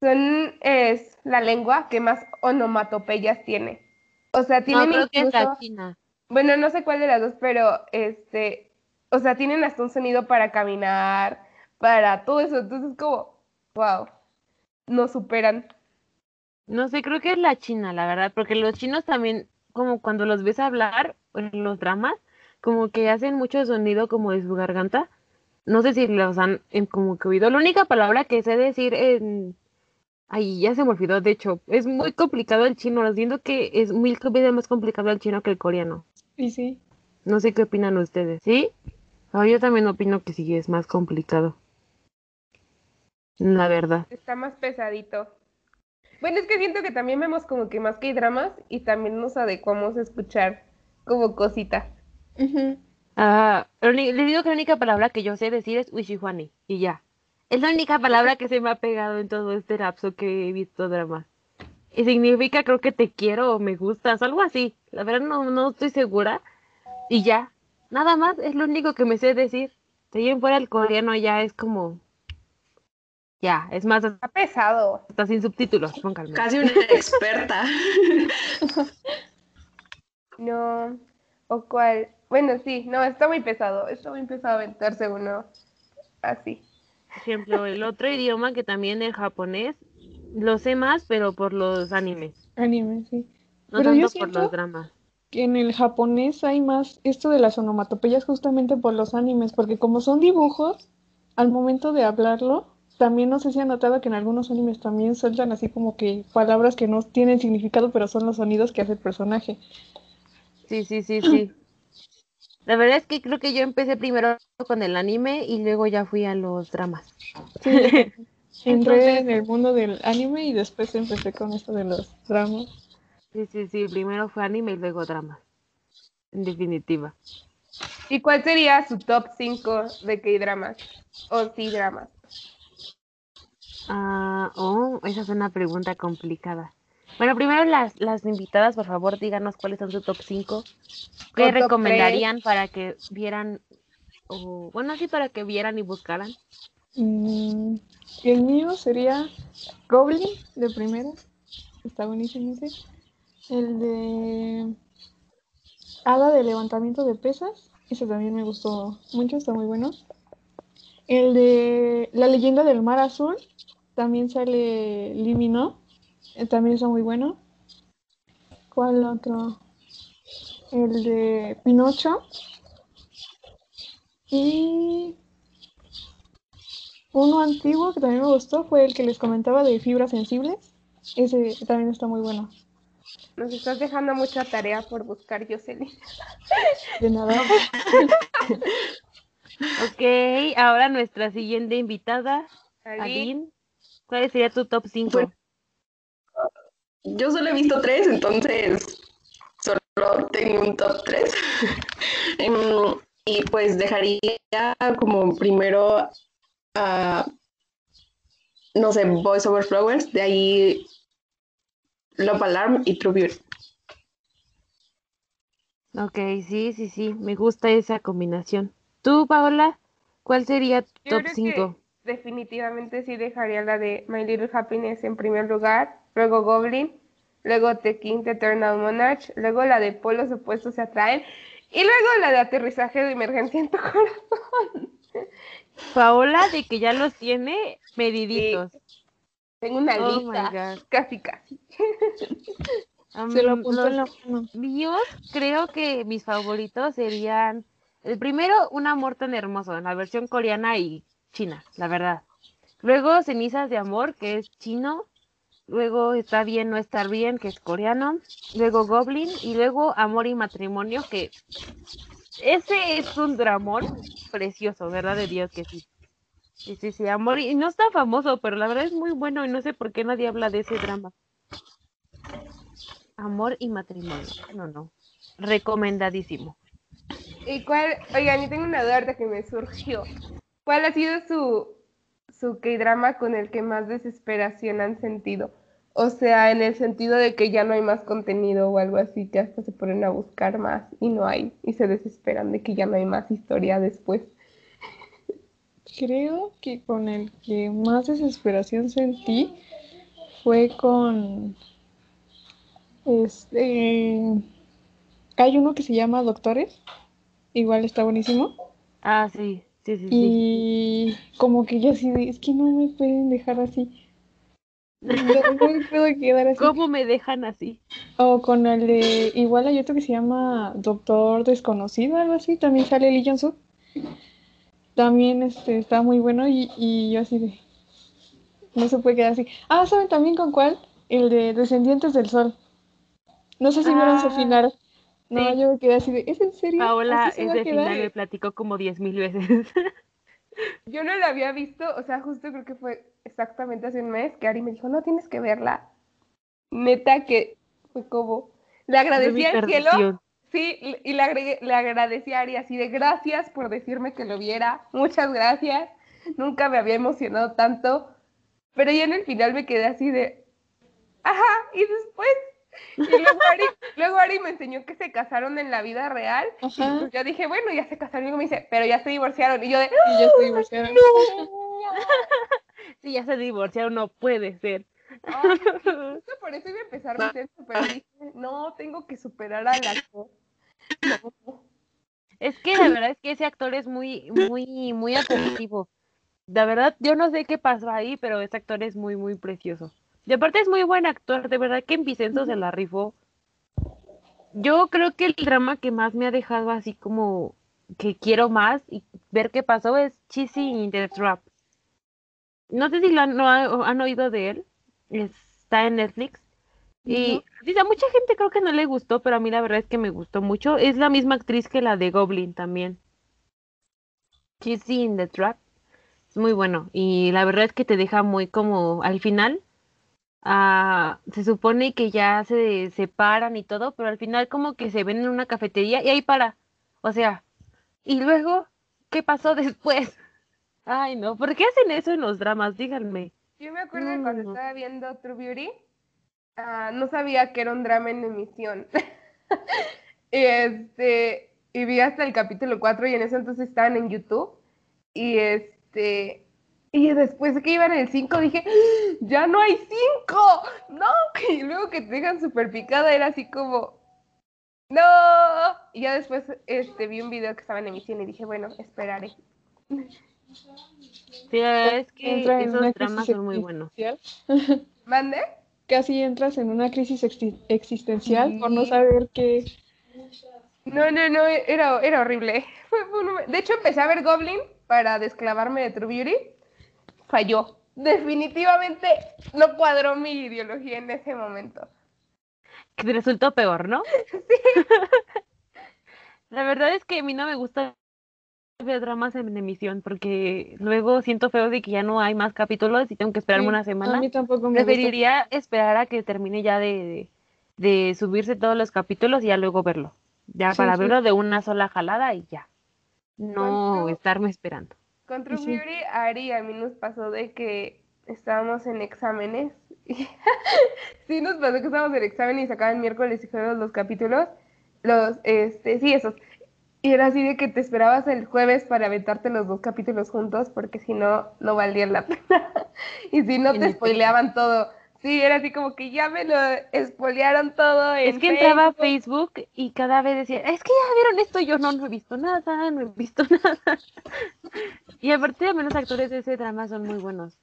son, es la lengua que más onomatopeyas tiene. O sea, No, tienen creo que es la China. Bueno, no sé cuál de las dos, pero este, o sea, tienen hasta un sonido para caminar, para todo eso. Entonces, como, wow, nos superan. No sé, creo que es la China, la verdad, porque los chinos también, como cuando los ves hablar en los dramas, como que hacen mucho sonido como de su garganta. No sé si los han em, como que oído. La única palabra que sé decir en... Ay, ya se me olvidó, de hecho, es muy complicado el chino, lo siento que es mil veces más complicado el chino que el coreano. Y sí. No sé qué opinan ustedes, ¿sí? Ah, yo también opino que sí es más complicado. La verdad. Está más pesadito. Bueno, es que siento que también vemos como que más que hay dramas y también nos adecuamos a escuchar como cositas. Ah, la uni- le digo que la única palabra que yo sé decir es Wishihuani y ya. Es la única palabra que se me ha pegado en todo este lapso que he visto dramas. Y significa creo que te quiero o me gustas, algo así. La verdad no, no estoy segura. Y ya. Nada más, es lo único que me sé decir. De ahí en fuera el coreano ya es como... Ya, es más, Está pesado. hasta sin subtítulos. Casi una experta. No. ¿O cuál? Bueno, sí, no, está muy pesado. Está muy pesado aventarse uno así. Por ejemplo, el otro idioma que también el japonés, lo sé más, pero por los animes, Anime, sí. no Pero yo tanto por siento- los dramas. Que en el japonés hay más esto de las onomatopeyas justamente por los animes, porque como son dibujos, al momento de hablarlo, también no sé si han notado que en algunos animes también sueltan así como que palabras que no tienen significado, pero son los sonidos que hace el personaje. Sí, sí, sí, sí. La verdad es que creo que yo empecé primero con el anime y luego ya fui a los dramas. Sí, entré en el mundo del anime y después empecé con esto de los dramas. Sí, sí, sí, primero fue anime y luego dramas. En definitiva. ¿Y cuál sería su top 5 de K-dramas? O sí dramas. Ah, oh, esa es una pregunta complicada. Bueno, primero las, las invitadas, por favor, díganos cuáles son su top 5. ¿Qué top recomendarían para que vieran, o bueno, sí, para que vieran y buscaran? Mm, el mío sería Goblin de primero. Está buenísimo ese. El de Hada de levantamiento de pesas. Ese también me gustó mucho, está muy bueno. El de La leyenda del mar azul. También sale Limino. eh, También está muy bueno. ¿Cuál otro? El de Pinocho. Y uno antiguo que también me gustó fue el que les comentaba de fibras sensibles. Ese también está muy bueno. Nos estás dejando mucha tarea por buscar, Jocelyn. De nada. Ok, ahora nuestra siguiente invitada, Ali, Aline. ¿Cuál sería tu top 5? Bueno. Yo solo he visto tres, entonces solo tengo un top tres. Em, y pues dejaría como primero a, no sé, Voice Over Flowers, de ahí Love Alarm y True Beauty. Ok, sí, sí, sí, me gusta esa combinación. ¿Tú, Paola? ¿Cuál sería tu Yo top creo 5? que definitivamente sí dejaría la de My Little Happiness en primer lugar, luego Goblin, luego The King, The Eternal Monarch, luego la de Polos Opuestos se atraen y luego la de Aterrizaje de Emergencia en tu corazón. Paola, de que ya los tiene mediditos. Tengo una Oh lista, casi casi. A Se lo mí, apuntó. lo- lo- míos, creo que mis favoritos serían el primero, Un amor tan hermoso, en la versión coreana y china, la verdad. Luego, Cenizas de amor, que es chino. Luego, Está bien no estar bien, que es coreano. Luego, Goblin. Y luego, Amor y matrimonio, que ese es un dramón precioso, ¿verdad? De Dios que sí. Sí, sí, sí, amor. Y no está famoso, pero la verdad es muy bueno y no sé por qué nadie habla de ese drama. Amor y matrimonio. No, no. Recomendadísimo. ¿Y cuál? Oigan, yo tengo una duda que me surgió. ¿Cuál ha sido su, su K-drama con el que más desesperación han sentido? O sea, en el sentido de que ya no hay más contenido o algo así, que hasta se ponen a buscar más y no hay, y se desesperan de que ya no hay más historia después. Creo que con el que más desesperación sentí fue con Este. Hay uno que se llama Doctores. Igual está buenísimo. Ah, sí, sí, sí, sí. Y como que yo así es que no me pueden dejar así. No, me puedo quedar así. ¿Cómo me dejan así? O con el de, igual hay otro que se llama Doctor Desconocido, algo así, también sale Lee Jong Suk. También este, está muy bueno y, y yo así de, no se puede quedar así. Ah, ¿saben también con cuál? El de Descendientes del Sol. No sé si vieron su Ah, final. No, sí. yo me quedé así de, ¿es en serio? Paola ¿Así se va a ese quedar?". final me platicó como diez mil veces. Yo no la había visto, o sea, justo creo que fue exactamente hace un mes que Ari me dijo, no tienes que verla. Neta que fue como, le agradecí al cielo. Sí, y le, agregué, le agradecí a Ari así de gracias por decirme que lo viera, muchas gracias, nunca me había emocionado tanto, pero ya en el final me quedé así de, ajá, y después, y luego Ari, luego Ari me enseñó que se casaron en la vida real, y Ajá. pues yo dije, bueno, ya se casaron, y me dice, pero ya se divorciaron, y yo de, Y ya se divorciaron. Si ya se divorciaron, no puede ser. Ay, justo por eso iba a empezar pero dije, no, tengo que superar al actor. No. Es que la verdad es que ese actor es muy, muy, muy atractivo. La verdad, yo no sé qué pasó ahí, pero ese actor es muy, muy precioso. Y aparte es muy buen actor, de verdad que en Vicenzo se la rifó. Yo creo que el drama que más me ha dejado así como que quiero más y ver qué pasó es Cheesy in the Trap. No sé si lo han, no ha- han oído de él. Está en Netflix. Y dice, a mucha gente creo que no le gustó, pero a mí la verdad es que me gustó mucho. Es la misma actriz que la de Goblin también. Kissy in the Trap. Es muy bueno. Y la verdad es que te deja muy como al final. ah, se supone que ya se separan y todo, pero al final como que se ven en una cafetería y ahí para. O sea, y luego, ¿qué pasó después? Ay, no, ¿por qué hacen eso en los dramas? Díganme. Yo me acuerdo cuando Mm. estaba viendo True Beauty, ah, no sabía que era un drama en emisión. y este, y vi hasta el capítulo 4 y en ese entonces estaban en YouTube. Y este, y después de que iban en el 5 dije, ¡Ah! ya no hay 5, no, y luego que te dejan súper picada era así como, no, y ya después este, vi un video que estaba en emisión y dije, bueno, esperaré. Sí, la verdad es que Entra en esos una dramas crisis son muy buenos. existencial. ¿Mande? Casi entras en una crisis exi- existencial por no Sí. saber qué. No, no, no, era, era horrible. De hecho, empecé a ver Goblin para desclavarme de True Beauty. Falló. Definitivamente no cuadró mi ideología en ese momento. Que resultó peor, ¿no? La verdad es que a mí no me gusta ver dramas en emisión porque luego siento feo de que ya no hay más capítulos y tengo que esperarme Sí, una A semana. mí tampoco me gusta. Preferiría esperar a que termine ya de, de, de subirse todos los capítulos y ya luego verlo. Ya Sí, para sí. verlo de una sola jalada y ya. No estarme esperando. Con True. Beauty, a Ari a mí nos pasó de que estábamos en exámenes. sí, nos pasó que estábamos en examen y sacaban miércoles y jueves los capítulos. Los, este, sí, esos. Y era así de que te esperabas el jueves para aventarte los dos capítulos juntos, porque si no, no valía la pena. y si no, te spoileaban todo. Sí, era así como que ya me lo spoilearon todo en Es que entraba a Facebook. Y cada vez decía, es que ya vieron esto, y yo no, no he visto nada, no he visto nada. Y aparte también los actores de ese drama son muy buenos.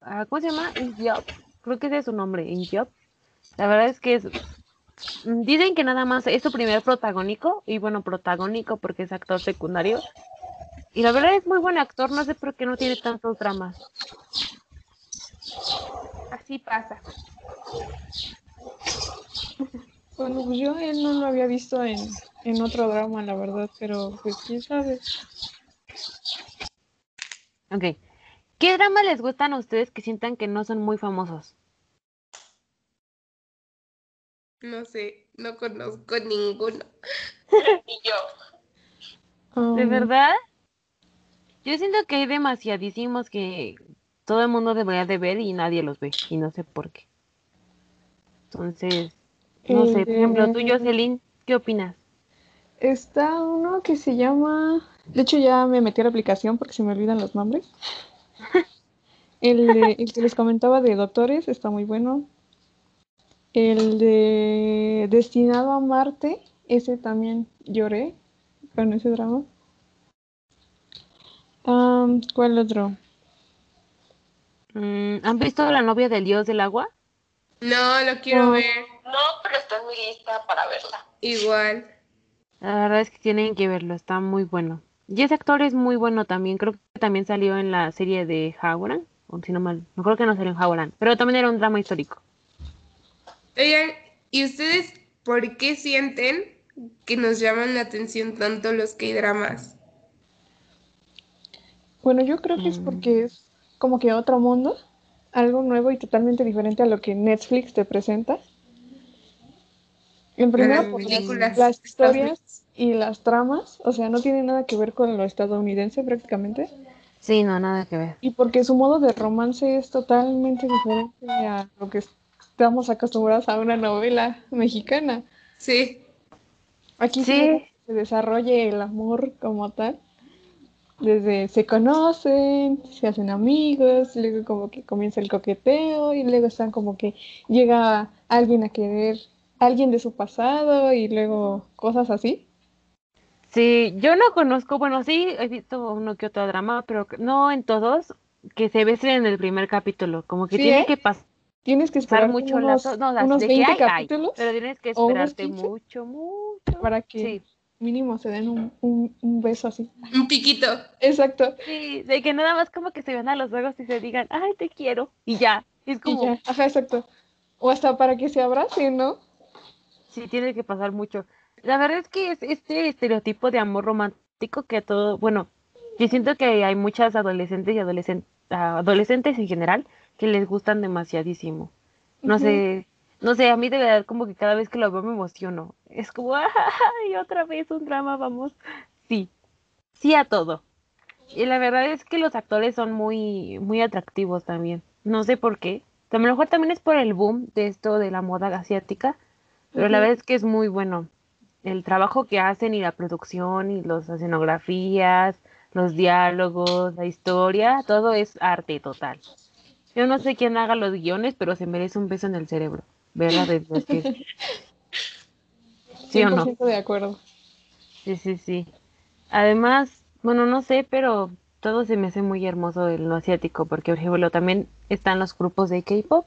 Ah, ¿Cómo se llama? In Job. Creo que ese es su nombre, In Job. La verdad es que es... Dicen que nada más es su primer protagónico, y bueno, protagónico porque es actor secundario. Y la verdad es muy buen actor, no sé por qué no tiene tantos dramas. Así pasa. Bueno, pues yo él no lo había visto en, en otro drama, la verdad, pero pues quién sabe. Ok. ¿Qué drama les gustan a ustedes que sientan que no son muy famosos? No sé, no conozco ninguno. ¿De Um, verdad? Yo siento que hay demasiadísimos que todo el mundo debería de ver y nadie los ve. Y no sé por qué. Entonces, no sé. Por ejemplo, tú, Eh, Jocelyn, ¿qué opinas? Está uno que se llama. De hecho, ya me metí a la aplicación porque se me olvidan los nombres. El, de- el que les comentaba de doctores está muy bueno. El de Destinado a Marte, ese también lloré con ese drama. Am, ¿Cuál otro? Mm, ¿Han visto La novia del dios del agua? No, lo quiero No. ver. No, pero está en mi lista para verla. Igual. La verdad es que tienen que verlo, está muy bueno. Y ese actor es muy bueno también, creo que también salió en la serie de Howland, o si no mal, no creo que no salió en Howland, pero también era un drama histórico. Oigan, ¿y ustedes por qué sienten que nos llaman la atención tanto los K-dramas? Bueno, yo creo que es Mm. porque es como que otro mundo, algo nuevo y totalmente diferente a lo que Netflix te presenta. En primera, las por las, las historias y las tramas, o sea, no tiene nada que ver con lo estadounidense prácticamente. Sí, no, nada que ver. Y porque su modo de romance es totalmente diferente a lo que estamos acostumbrados a una novela mexicana. Sí. Aquí Sí. sí se desarrolla el amor como tal. Desde se conocen, se hacen amigos, luego como que comienza el coqueteo y luego están como que llega alguien a querer alguien de su pasado y luego cosas así. Sí, yo no conozco, bueno, sí, he visto uno que otro drama, pero que- no en todos, que se besen en el primer capítulo, como que Sí, tiene ¿eh? que pasar Tienes que esperar mucho unos, lazo, no, unos de que 20 hay, hay, capítulos pero tienes que esperarte 15 mucho, mucho. para que Sí, mínimo se den un, un, un beso así. Un piquito. Exacto. sí, de que nada más como que se vean a los ojos y se digan, ay, te quiero, y ya, es Y como, ya. Ajá, exacto. O hasta para que se abracen, ¿no? Sí, tiene que pasar mucho. La verdad es que es este estereotipo de amor romántico que a todo, bueno, yo siento que hay muchas adolescentes y adolescentes, adolescentes en general que les gustan demasiadísimo. No sé, no sé, a mí de verdad como que cada vez que lo veo me emociono. Es como, ay, otra vez un drama, vamos. Sí, sí a todo. Y la verdad es que los actores son muy, muy atractivos también. No sé por qué. A lo mejor también es por el boom de esto de la moda asiática, pero la verdad es que es muy bueno. El trabajo que hacen y la producción y las escenografías, los diálogos, la historia, todo es arte total. Yo no sé quién haga los guiones, pero se merece un beso en el cerebro. ¿Verdad? Es- es que- ¿Sí o no? 100% de acuerdo. Sí, sí, sí. Además, bueno, no sé, pero todo se me hace muy hermoso en lo asiático, porque por ejemplo también están los grupos de K-pop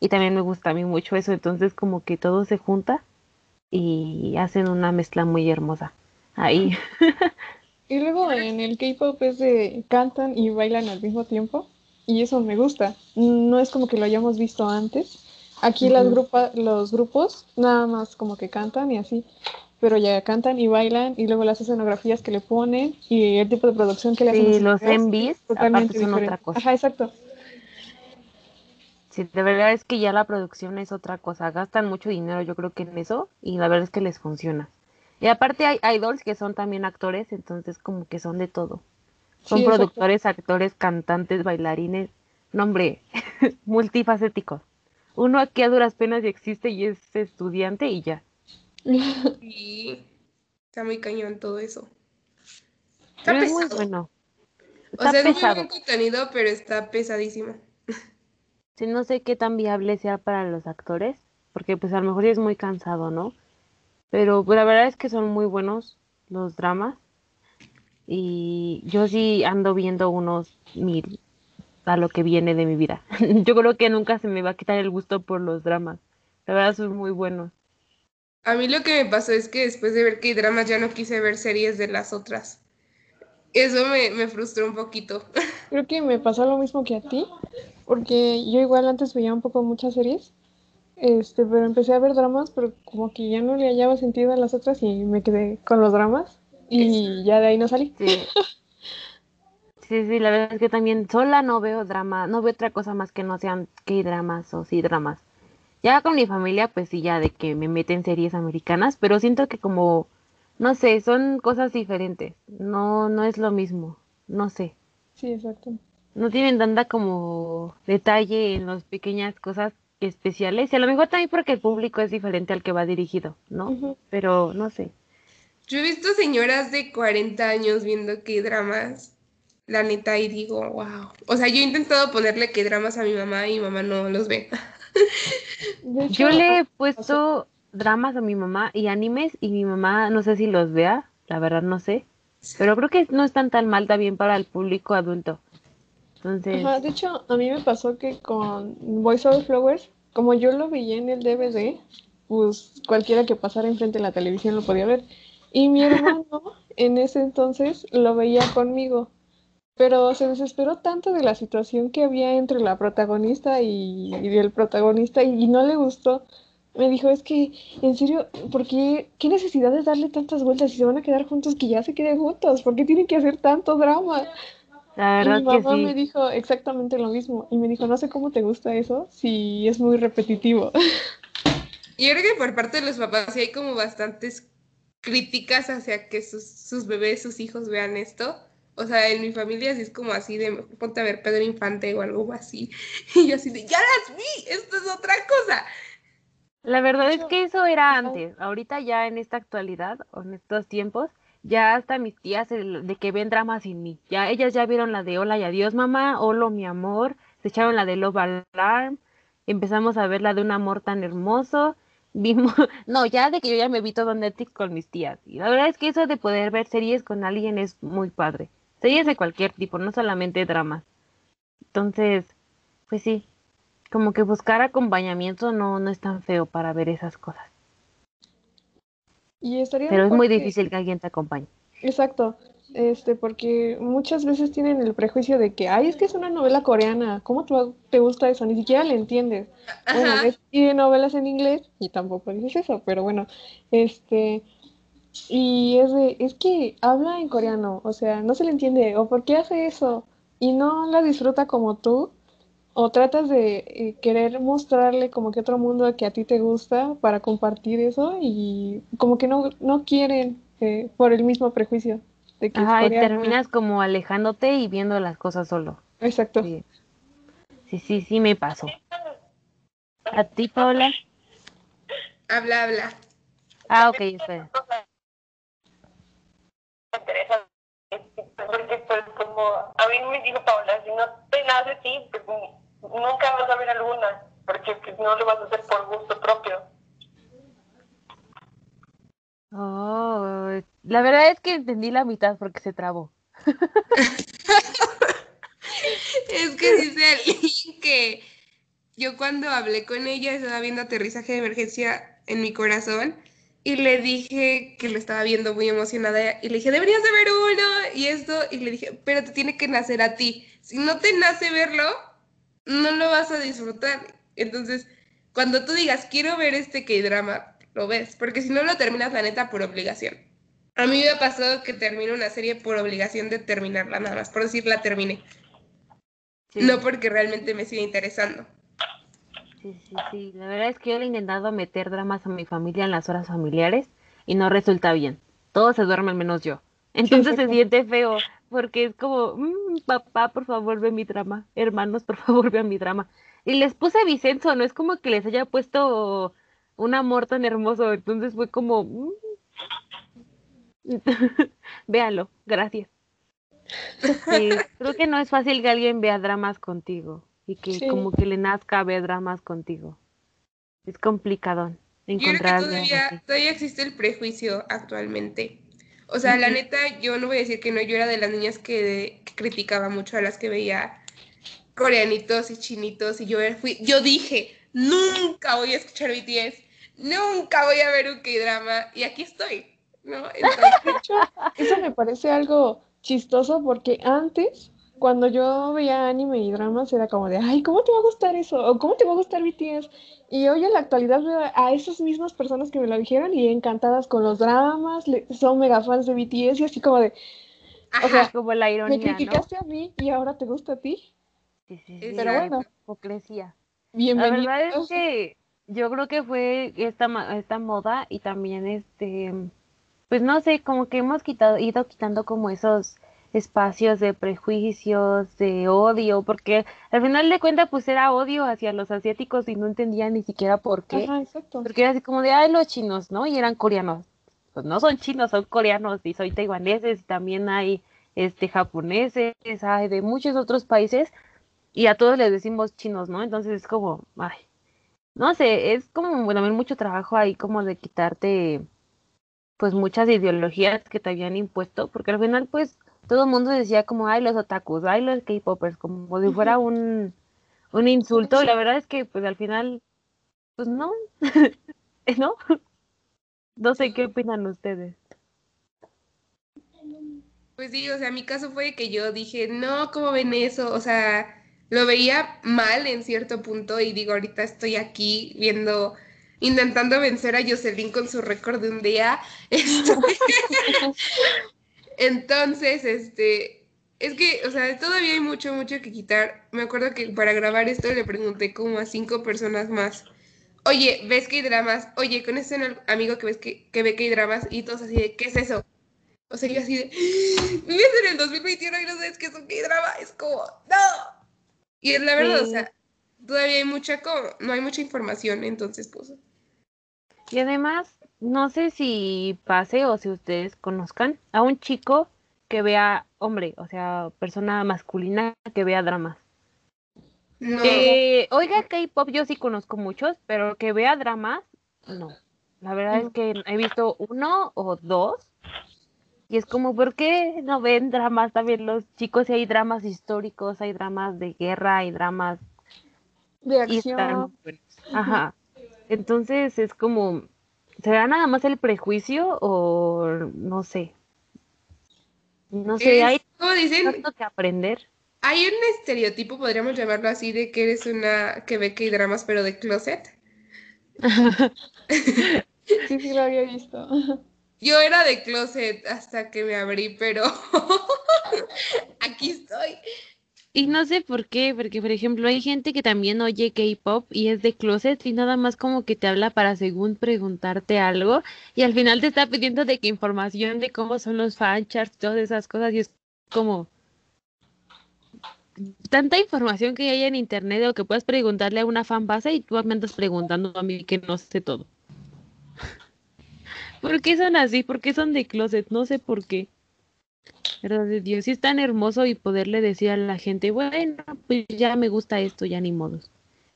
y también me gusta a mí mucho eso, entonces como que todo se junta y hacen una mezcla muy hermosa. Ahí. Y luego en el K-pop es de cantan y bailan al mismo tiempo. Y eso me gusta. No es como que lo hayamos visto antes. Aquí las grupa, los grupos nada más como que cantan y así. Pero ya cantan y bailan y luego las escenografías que le ponen y el tipo de producción que le hacen Sí, los videos MVs es totalmente aparte son otra cosa. Ajá, exacto. Sí, de verdad es que ya la producción es otra cosa, gastan mucho dinero yo creo que en eso y la verdad es que les funciona. Y aparte hay idols que son también actores, entonces como que son de todo. Son Sí, exacto. productores, actores, cantantes, bailarines, no hombre, multifacéticos. Uno aquí a duras penas y existe y es estudiante y ya. Y está muy cañón todo eso. Está Pero es muy pesado. bueno. O Está sea, es muy pesado. buen contenido, pero está pesadísimo. Sí, no sé qué tan viable sea para los actores, porque pues a lo mejor sí es muy cansado, ¿no? Pero pues, la verdad es que son muy buenos los dramas. Y yo sí ando viendo unos mil a lo que viene de mi vida. Yo creo que nunca se me va a quitar el gusto por los dramas. La verdad son muy buenos. A mí lo que me pasó es que después de ver K-dramas ya no quise ver series de las otras. Eso me, me frustró un poquito. Creo que me pasó lo mismo que a ti, porque yo igual antes veía un poco muchas series, este, pero empecé a ver dramas, pero como que ya no le hallaba sentido a las otras y me quedé con los dramas y ya de ahí no salí. Sí. Sí, sí, la verdad es que también sola no veo drama, no veo otra cosa más que no sean que dramas o sí dramas. Ya con mi familia, pues sí, ya de que me meten series americanas, pero siento que como, no sé, son cosas diferentes. No, no es lo mismo. No sé. Sí, exacto. No tienen tanta como detalle en las pequeñas cosas especiales. Y a lo mejor también porque el público es diferente al que va dirigido, ¿no? Pero no sé. Yo he visto señoras de 40 años viendo K-dramas, la neta, y digo, wow. O sea, yo he intentado ponerle K-dramas a mi mamá y mi mamá no los ve. Yo le he puesto dramas a mi mamá y animes y mi mamá no sé si los vea, la verdad no sé, pero creo que no están tan mal también para el público adulto. Entonces, Ajá, de hecho, a mí me pasó que con Voice Over Flowers, como yo lo veía en el DVD, pues cualquiera que pasara enfrente de la televisión lo podía ver. Y mi hermano en ese entonces lo veía conmigo, pero se desesperó tanto de la situación que había entre la protagonista y, y el protagonista y, y no le gustó. Me dijo, es que, en serio, ¿por qué, qué necesidad de darle tantas vueltas? Si se van a quedar juntos, que ya se queden juntos. ¿Por qué tienen que hacer tanto drama? la Y mi que mamá me dijo exactamente lo mismo. Y me dijo, no sé cómo te gusta eso, si es muy repetitivo. Yo creo que por parte de los papás sí hay como bastantes críticas hacia que sus, sus bebés, sus hijos vean esto. O sea, en mi familia sí es como así de "Mejor ponte a ver Pedro Infante o algo así. Y yo así de, ya las vi, esto es otra cosa. La verdad es que eso era antes. Ahorita ya en esta actualidad o en estos tiempos, ya hasta mis tías el- de que ven dramas sin mí. Ya ellas ya vieron la de Hola y Adiós mamá, Hola mi amor, se echaron la de Love Alarm, empezamos a ver la de Un amor tan hermoso. Vimos, no, ya de que yo ya me vi todo Netflix con mis tías. Y la verdad es que eso de poder ver series con alguien es muy padre. Series de cualquier tipo, no solamente dramas. Entonces, pues sí, como que buscar acompañamiento no, no es tan feo para ver esas cosas. Y Pero es muy difícil que alguien te acompañe. Exacto. Este, porque muchas veces tienen el prejuicio de que, ay, es que es una novela coreana, ¿cómo te, gusta eso? Ni siquiera le entiendes. Bueno, Ajá. ves y de novelas en inglés y tampoco dices eso, pero bueno, este, y es de, es que habla en coreano, o sea, no se le entiende, o por qué hace eso, y no la disfruta como tú, o tratas de eh, querer mostrarle como que otro mundo que a ti te gusta para compartir eso, y como que no, no quieren eh, por el mismo prejuicio de que es Ajá, y terminas como alejándote y viendo las cosas solo. Exacto. Sí, sí, sí, sí me pasó. ¿A ti, Paula? Habla, habla. Ah, ok, espera. me interesa porque pues como a mí me dijo Paula, si no te nace a ti, pues nunca vas a ver alguna, porque pues no lo vas a hacer por gusto propio. Oh, la verdad es que entendí la mitad porque se trabó. Es que dice alguien que yo cuando hablé con ella estaba viendo aterrizaje de emergencia en mi corazón y le dije que lo estaba viendo muy emocionada y le dije, deberías de ver uno y esto y le dije, pero te tiene que nacer a ti. Si no te nace verlo, no lo vas a disfrutar. Entonces, cuando tú digas, quiero ver este K-drama, lo ves, porque si no lo terminas la neta por obligación. A mí me ha pasado que termino una serie por obligación de terminarla, nada más, por decir la terminé. Sí, No porque realmente me siga interesando. sí, sí, sí. La verdad es que yo le he intentado meter dramas a mi familia en las horas familiares y no resulta bien. Todos se duermen menos yo. Entonces se siente feo porque es como, "Mm, papá, por favor, ve mi drama. Hermanos, por favor, vean mi drama. Y les puse Vicenzo, no es como que les haya puesto un amor tan hermoso. Entonces fue como, "Mm". véanlo, gracias. Sí, creo que no es fácil que alguien vea dramas contigo y que Sí. como que le nazca ver dramas contigo. Es complicado Yo creo que encontrar todavía, todavía existe el prejuicio actualmente. O sea, la neta, yo no voy a decir que no, yo era de las niñas que, que criticaba mucho a las que veía coreanitos y chinitos y yo fui, yo dije, nunca voy a escuchar BTS, nunca voy a ver un K-drama y aquí estoy, ¿no? Entonces, De hecho, eso me parece algo chistoso porque antes, cuando yo veía anime y dramas, era como de, ay, ¿cómo te va a gustar eso? O ¿cómo te va a gustar BTS? Y hoy en la actualidad veo a esas mismas personas que me lo dijeron y encantadas con los dramas, le- son mega fans de BTS y así como de, ajá, o sea, Como la me ironía, ¿no? criticaste a mí y ahora te gusta a ti. Sí, sí, sí, Pero la bueno. hipocresía. La Bienvenido. verdad es que yo creo que fue esta, ma- esta moda y también este, pues no sé, como que hemos quitado, ido quitando como esos espacios de prejuicios, de odio, porque al final de cuentas pues era odio hacia los asiáticos y no entendía ni siquiera por qué, Ajá, exacto. porque era así como de, ay, los chinos, ¿no? Y eran coreanos. Pues no son chinos, son coreanos y soy taiwaneses y también hay este japoneses, hay de muchos otros países y a todos les decimos chinos, ¿no? Entonces es como, ay. no sé, es como también mucho trabajo ahí como de quitarte pues muchas ideologías que te habían impuesto, porque al final pues todo el mundo decía como, ay, los otakus, ay, los K-popers, como si fuera un, un insulto, y la verdad es que pues al final, pues no, ¿no? No sé qué opinan ustedes. Pues sí, o sea, mi caso fue que yo dije, no, ¿cómo ven eso? O sea, lo veía mal en cierto punto y digo, ahorita estoy aquí viendo, intentando vencer a Jocelyn con su récord de un día. Entonces, este, es que, o sea, todavía hay mucho, mucho que quitar. Me acuerdo que para grabar esto le pregunté como a cinco personas más. Oye, ¿ves que hay dramas? Oye, con ese amigo que ves que, que ve que hay dramas y todos así de, ¿qué es eso? O sea, yo así de, vives en el 2021 y no sabes qué es un K-drama, es como, ¡no! Y es la verdad, o sea, todavía hay mucha, no hay mucha información, entonces, pues. Y además, no sé si pase o si ustedes conozcan a un chico que vea hombre, o sea, persona masculina que vea dramas. No. oiga, K-pop yo sí conozco muchos, pero que vea dramas, no. La verdad es que he visto uno o dos y es como, ¿por qué no ven dramas también los chicos? Y hay dramas históricos, hay dramas de guerra, hay dramas de acción. Ajá. Entonces es como, ¿será nada más el prejuicio o no sé? No sé, hay dicen, tanto que aprender. Hay un estereotipo, podríamos llamarlo así, de que eres una que ve que hay dramas, pero de closet. sí, sí, lo había visto. Yo era de closet hasta que me abrí, pero aquí estoy. Y no sé por qué, porque por ejemplo hay gente que también oye K-pop y es de closet y nada más como que te habla para según preguntarte algo y al final te está pidiendo de que información de cómo son los fancharts, todas esas cosas y es como tanta información que hay en internet o que puedes preguntarle a una fan base y tú me andas preguntando a mí que no sé todo. ¿Por qué son así? ¿Por qué son de closet? No sé por qué. Verdad de Dios, sí es tan hermoso y poderle decir a la gente, bueno, pues ya me gusta esto, ya ni modos.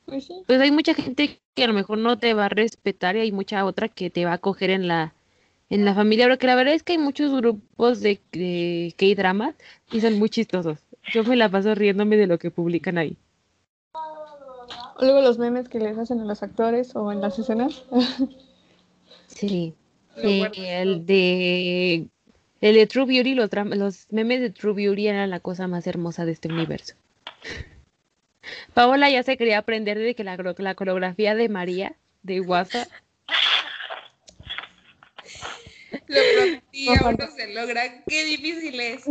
Pues, sí. pues hay mucha gente que a lo mejor no te va a respetar y hay mucha otra que te va a coger en la en la familia, porque la verdad es que hay muchos grupos de, de K-dramas y son muy chistosos. Yo me la paso riéndome de lo que publican ahí. Luego los memes que les hacen a los actores o en las escenas. sí. el de el de True Beauty, los, los memes de True Beauty eran la cosa más hermosa de este universo. Paola ya se quería aprender de que la, la coreografía de María de WhatsApp. Lo prometí, aún no se logra. Qué difícil es.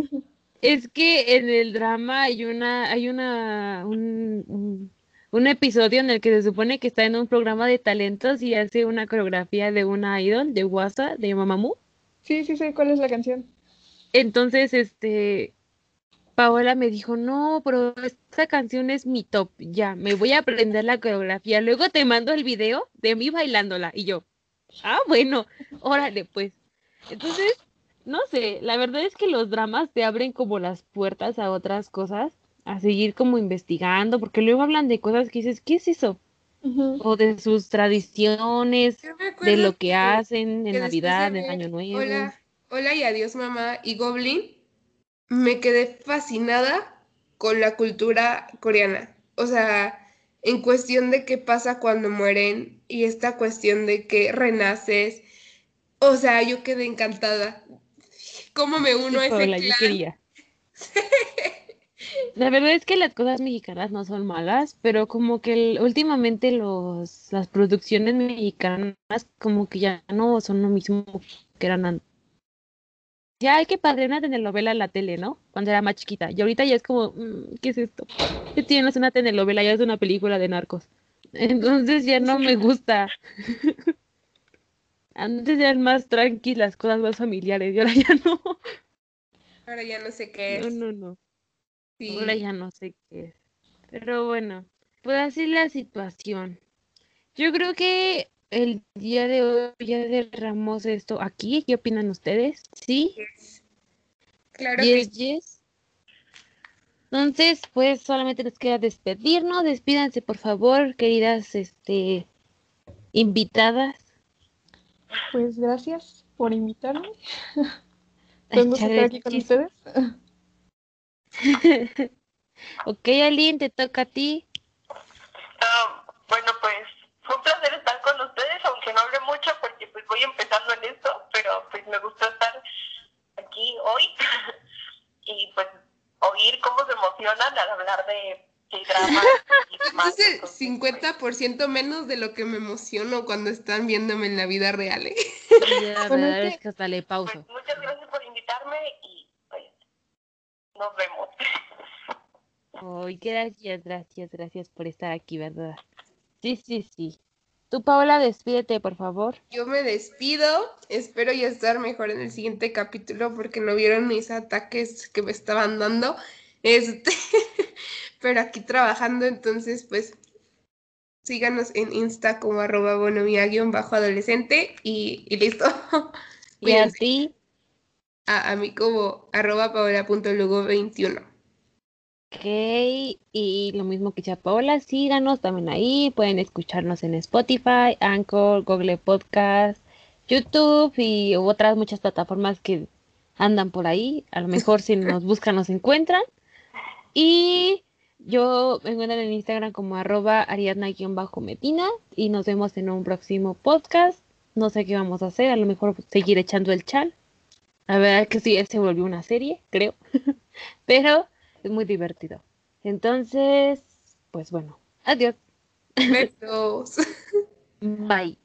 Es que en el drama hay una, hay una, un, un, episodio en el que se supone que está en un programa de talentos y hace una coreografía de una idol de WhatsApp de Mamamoo. Sí, sí, sí, ¿cuál es la canción? Entonces, este, Paola me dijo, no, pero esta canción es mi top, ya, me voy a aprender la coreografía, luego te mando el video de mí bailándola, y yo, ah, bueno, órale, pues. Entonces, no sé, la verdad es que los dramas te abren como las puertas a otras cosas, a seguir como investigando, porque luego hablan de cosas que dices, ¿qué es eso? O de sus tradiciones, de lo que, hacen en Navidad, en Año Nuevo. Hola, hola y adiós mamá y Goblin. Me quedé fascinada con la cultura coreana. O sea, en cuestión de qué pasa cuando mueren y esta cuestión de que renaces. O sea, yo quedé encantada. ¿Cómo me uno a ese clan? La verdad es que las cosas mexicanas no son malas, pero como que últimamente los, las producciones mexicanas como que ya no son lo mismo que eran antes. Ya hay que padre una telenovela en la tele, ¿no? Cuando era más chiquita. Y ahorita ya es como, mm, ¿qué es esto? ¿Qué tienes una telenovela? Ya es una película de narcos. Entonces ya no me gusta. Antes eran más tranquilas, cosas más familiares, y ahora ya no. Ahora ya no sé qué es. No, no, no. Ahora ya no sé qué es. Pero bueno, pues así la situación. Yo creo que el día de hoy ya cerramos esto aquí. ¿Qué opinan ustedes? ¿Sí? Claro que sí. Entonces, pues solamente nos queda despedirnos. Despídanse, por favor, queridas este, invitadas. Pues gracias por invitarme. Tengo que estar aquí con ustedes. Ok, Aline, te toca a ti. Ah, bueno, pues fue un placer estar con ustedes, aunque no hable mucho porque pues voy empezando en esto, pero pues me gustó estar aquí hoy y pues oír cómo se emocionan al hablar de más. Es el entonces, 50% menos de lo que me emociono cuando están viéndome en la vida real. ¿eh? Ya, Bueno, verdad es es que hasta le Pues pauso. muchas gracias por invitarme y nos vemos. Ay, gracias, gracias, gracias por estar aquí, ¿verdad? Sí, sí, sí. Tú, Paola, despídete, por favor. Yo me despido. Espero ya estar mejor en el siguiente capítulo porque no vieron mis ataques que me estaban dando. Este, pero aquí trabajando, entonces, pues síganos en Insta como arroba bonomía-bajo adolescente y, y listo. Y a Cuídense. ti, A, a mí como arroba paola.lugo21. ok. Y lo mismo que ya Paola, síganos también ahí. Pueden escucharnos en Spotify, Anchor, Google Podcast, YouTube y otras muchas plataformas que andan por ahí. A lo mejor si nos buscan, nos encuentran. Y yo me encuentran en Instagram como arroba ariadna-medina y nos vemos en un próximo podcast. No sé qué vamos a hacer, a lo mejor seguir echando el chal. La verdad que sí, se volvió una serie, creo. Pero es muy divertido. Entonces, pues bueno, adiós. Besos. Bye.